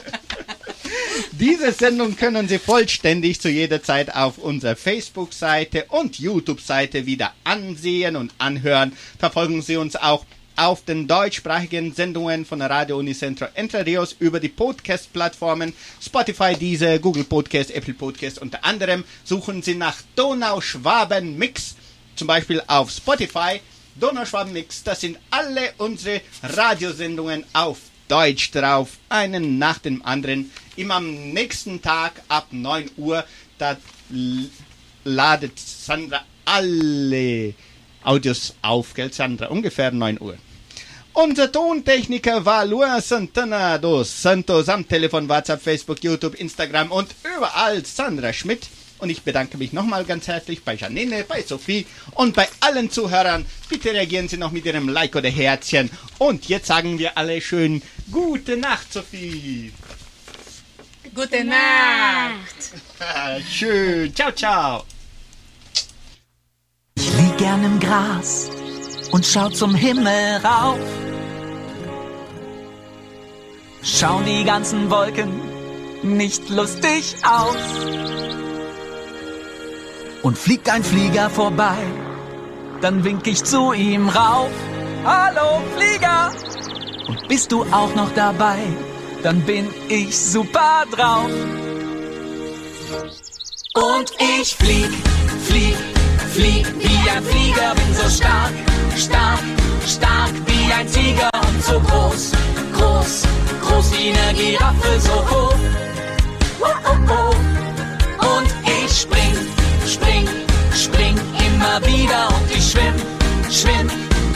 Speaker 2: [LAUGHS] Diese Sendung können Sie vollständig zu jeder Zeit auf unserer Facebook-Seite und YouTube-Seite wieder ansehen und anhören. Verfolgen Sie uns auch auf den deutschsprachigen Sendungen von Radio Unicentro Entre Rios über die Podcast-Plattformen Spotify, Deezer, Google Podcast, Apple Podcast unter anderem. Suchen Sie nach Donauschwaben Mix, zum Beispiel auf Spotify. Donauschwaben Mix, das sind alle unsere Radiosendungen auf Deutsch drauf, einen nach dem anderen. Immer am nächsten Tag ab 9 Uhr, da ladet Sandra alle Audios auf, gell Sandra? Ungefähr 9 Uhr. Unser Tontechniker war Luis Santana dos Santos am Telefon, WhatsApp, Facebook, YouTube, Instagram und überall Sandra Schmidt. Und ich bedanke mich nochmal ganz herzlich bei Janine, bei Sophie und bei allen Zuhörern. Bitte reagieren Sie noch mit Ihrem Like oder Herzchen. Und jetzt sagen wir alle schön Gute Nacht, Sophie.
Speaker 3: Gute Nacht. [LAUGHS]
Speaker 2: Schön. Ciao, ciao.
Speaker 6: Ich lieg gern im Gras und schau zum Himmel rauf. Schauen die ganzen Wolken nicht lustig aus. Und fliegt ein Flieger vorbei, dann wink ich zu ihm rauf. Hallo Flieger! Und bist du auch noch dabei, dann bin ich super drauf. Und ich flieg, flieg, flieg wie ein Flieger, bin so stark, stark, stark wie ein Tiger und so groß, groß, groß wie eine Giraffe, so hoch. Oh, oh, oh. Und ich spring, spring, spring immer wieder und ich schwimm, schwimm,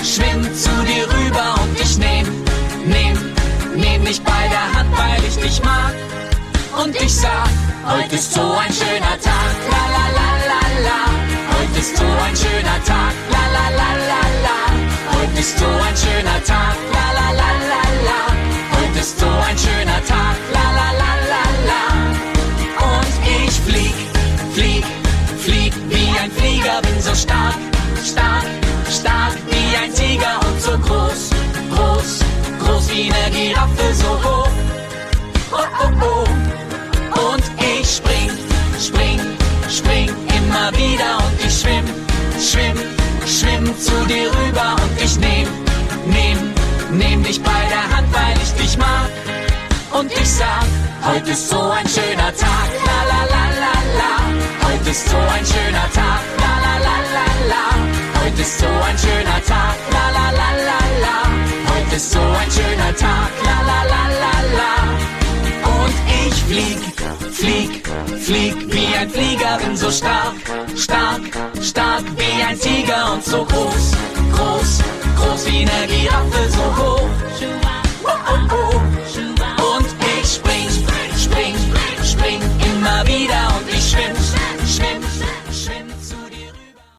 Speaker 6: schwimm zu dir rüber und ich nehm, nehm, nehm dich bei der Hand, weil ich dich mag. Und ich sag, heute ist so ein schöner Tag, la la la la la. Heute ist so ein schöner Tag, la la la la la. Heute ist so ein schöner Tag, la la la la la. Heute ist so ein schöner Tag, la la la la la. Und ich flieg, flieg, flieg wie ein Flieger, bin so stark, stark, stark wie ein Tiger und so groß, groß, groß wie eine Giraffe, so hoch. Schwimm, schwimm zu dir rüber und ich nehm, nehm, nehm dich bei der Hand, weil ich dich mag. Und ich sag, heute ist so ein schöner Tag, la la la la la. Heute ist so ein schöner Tag, la la la la la. Heute ist so ein schöner Tag, la la la la la. Heute ist so ein schöner Tag, la la la la la. Flieg, flieg, flieg wie ein Flieger, bin so stark, stark, stark wie ein Tiger und so groß, groß, groß wie eine Giraffe, so hoch. Oh, oh, oh.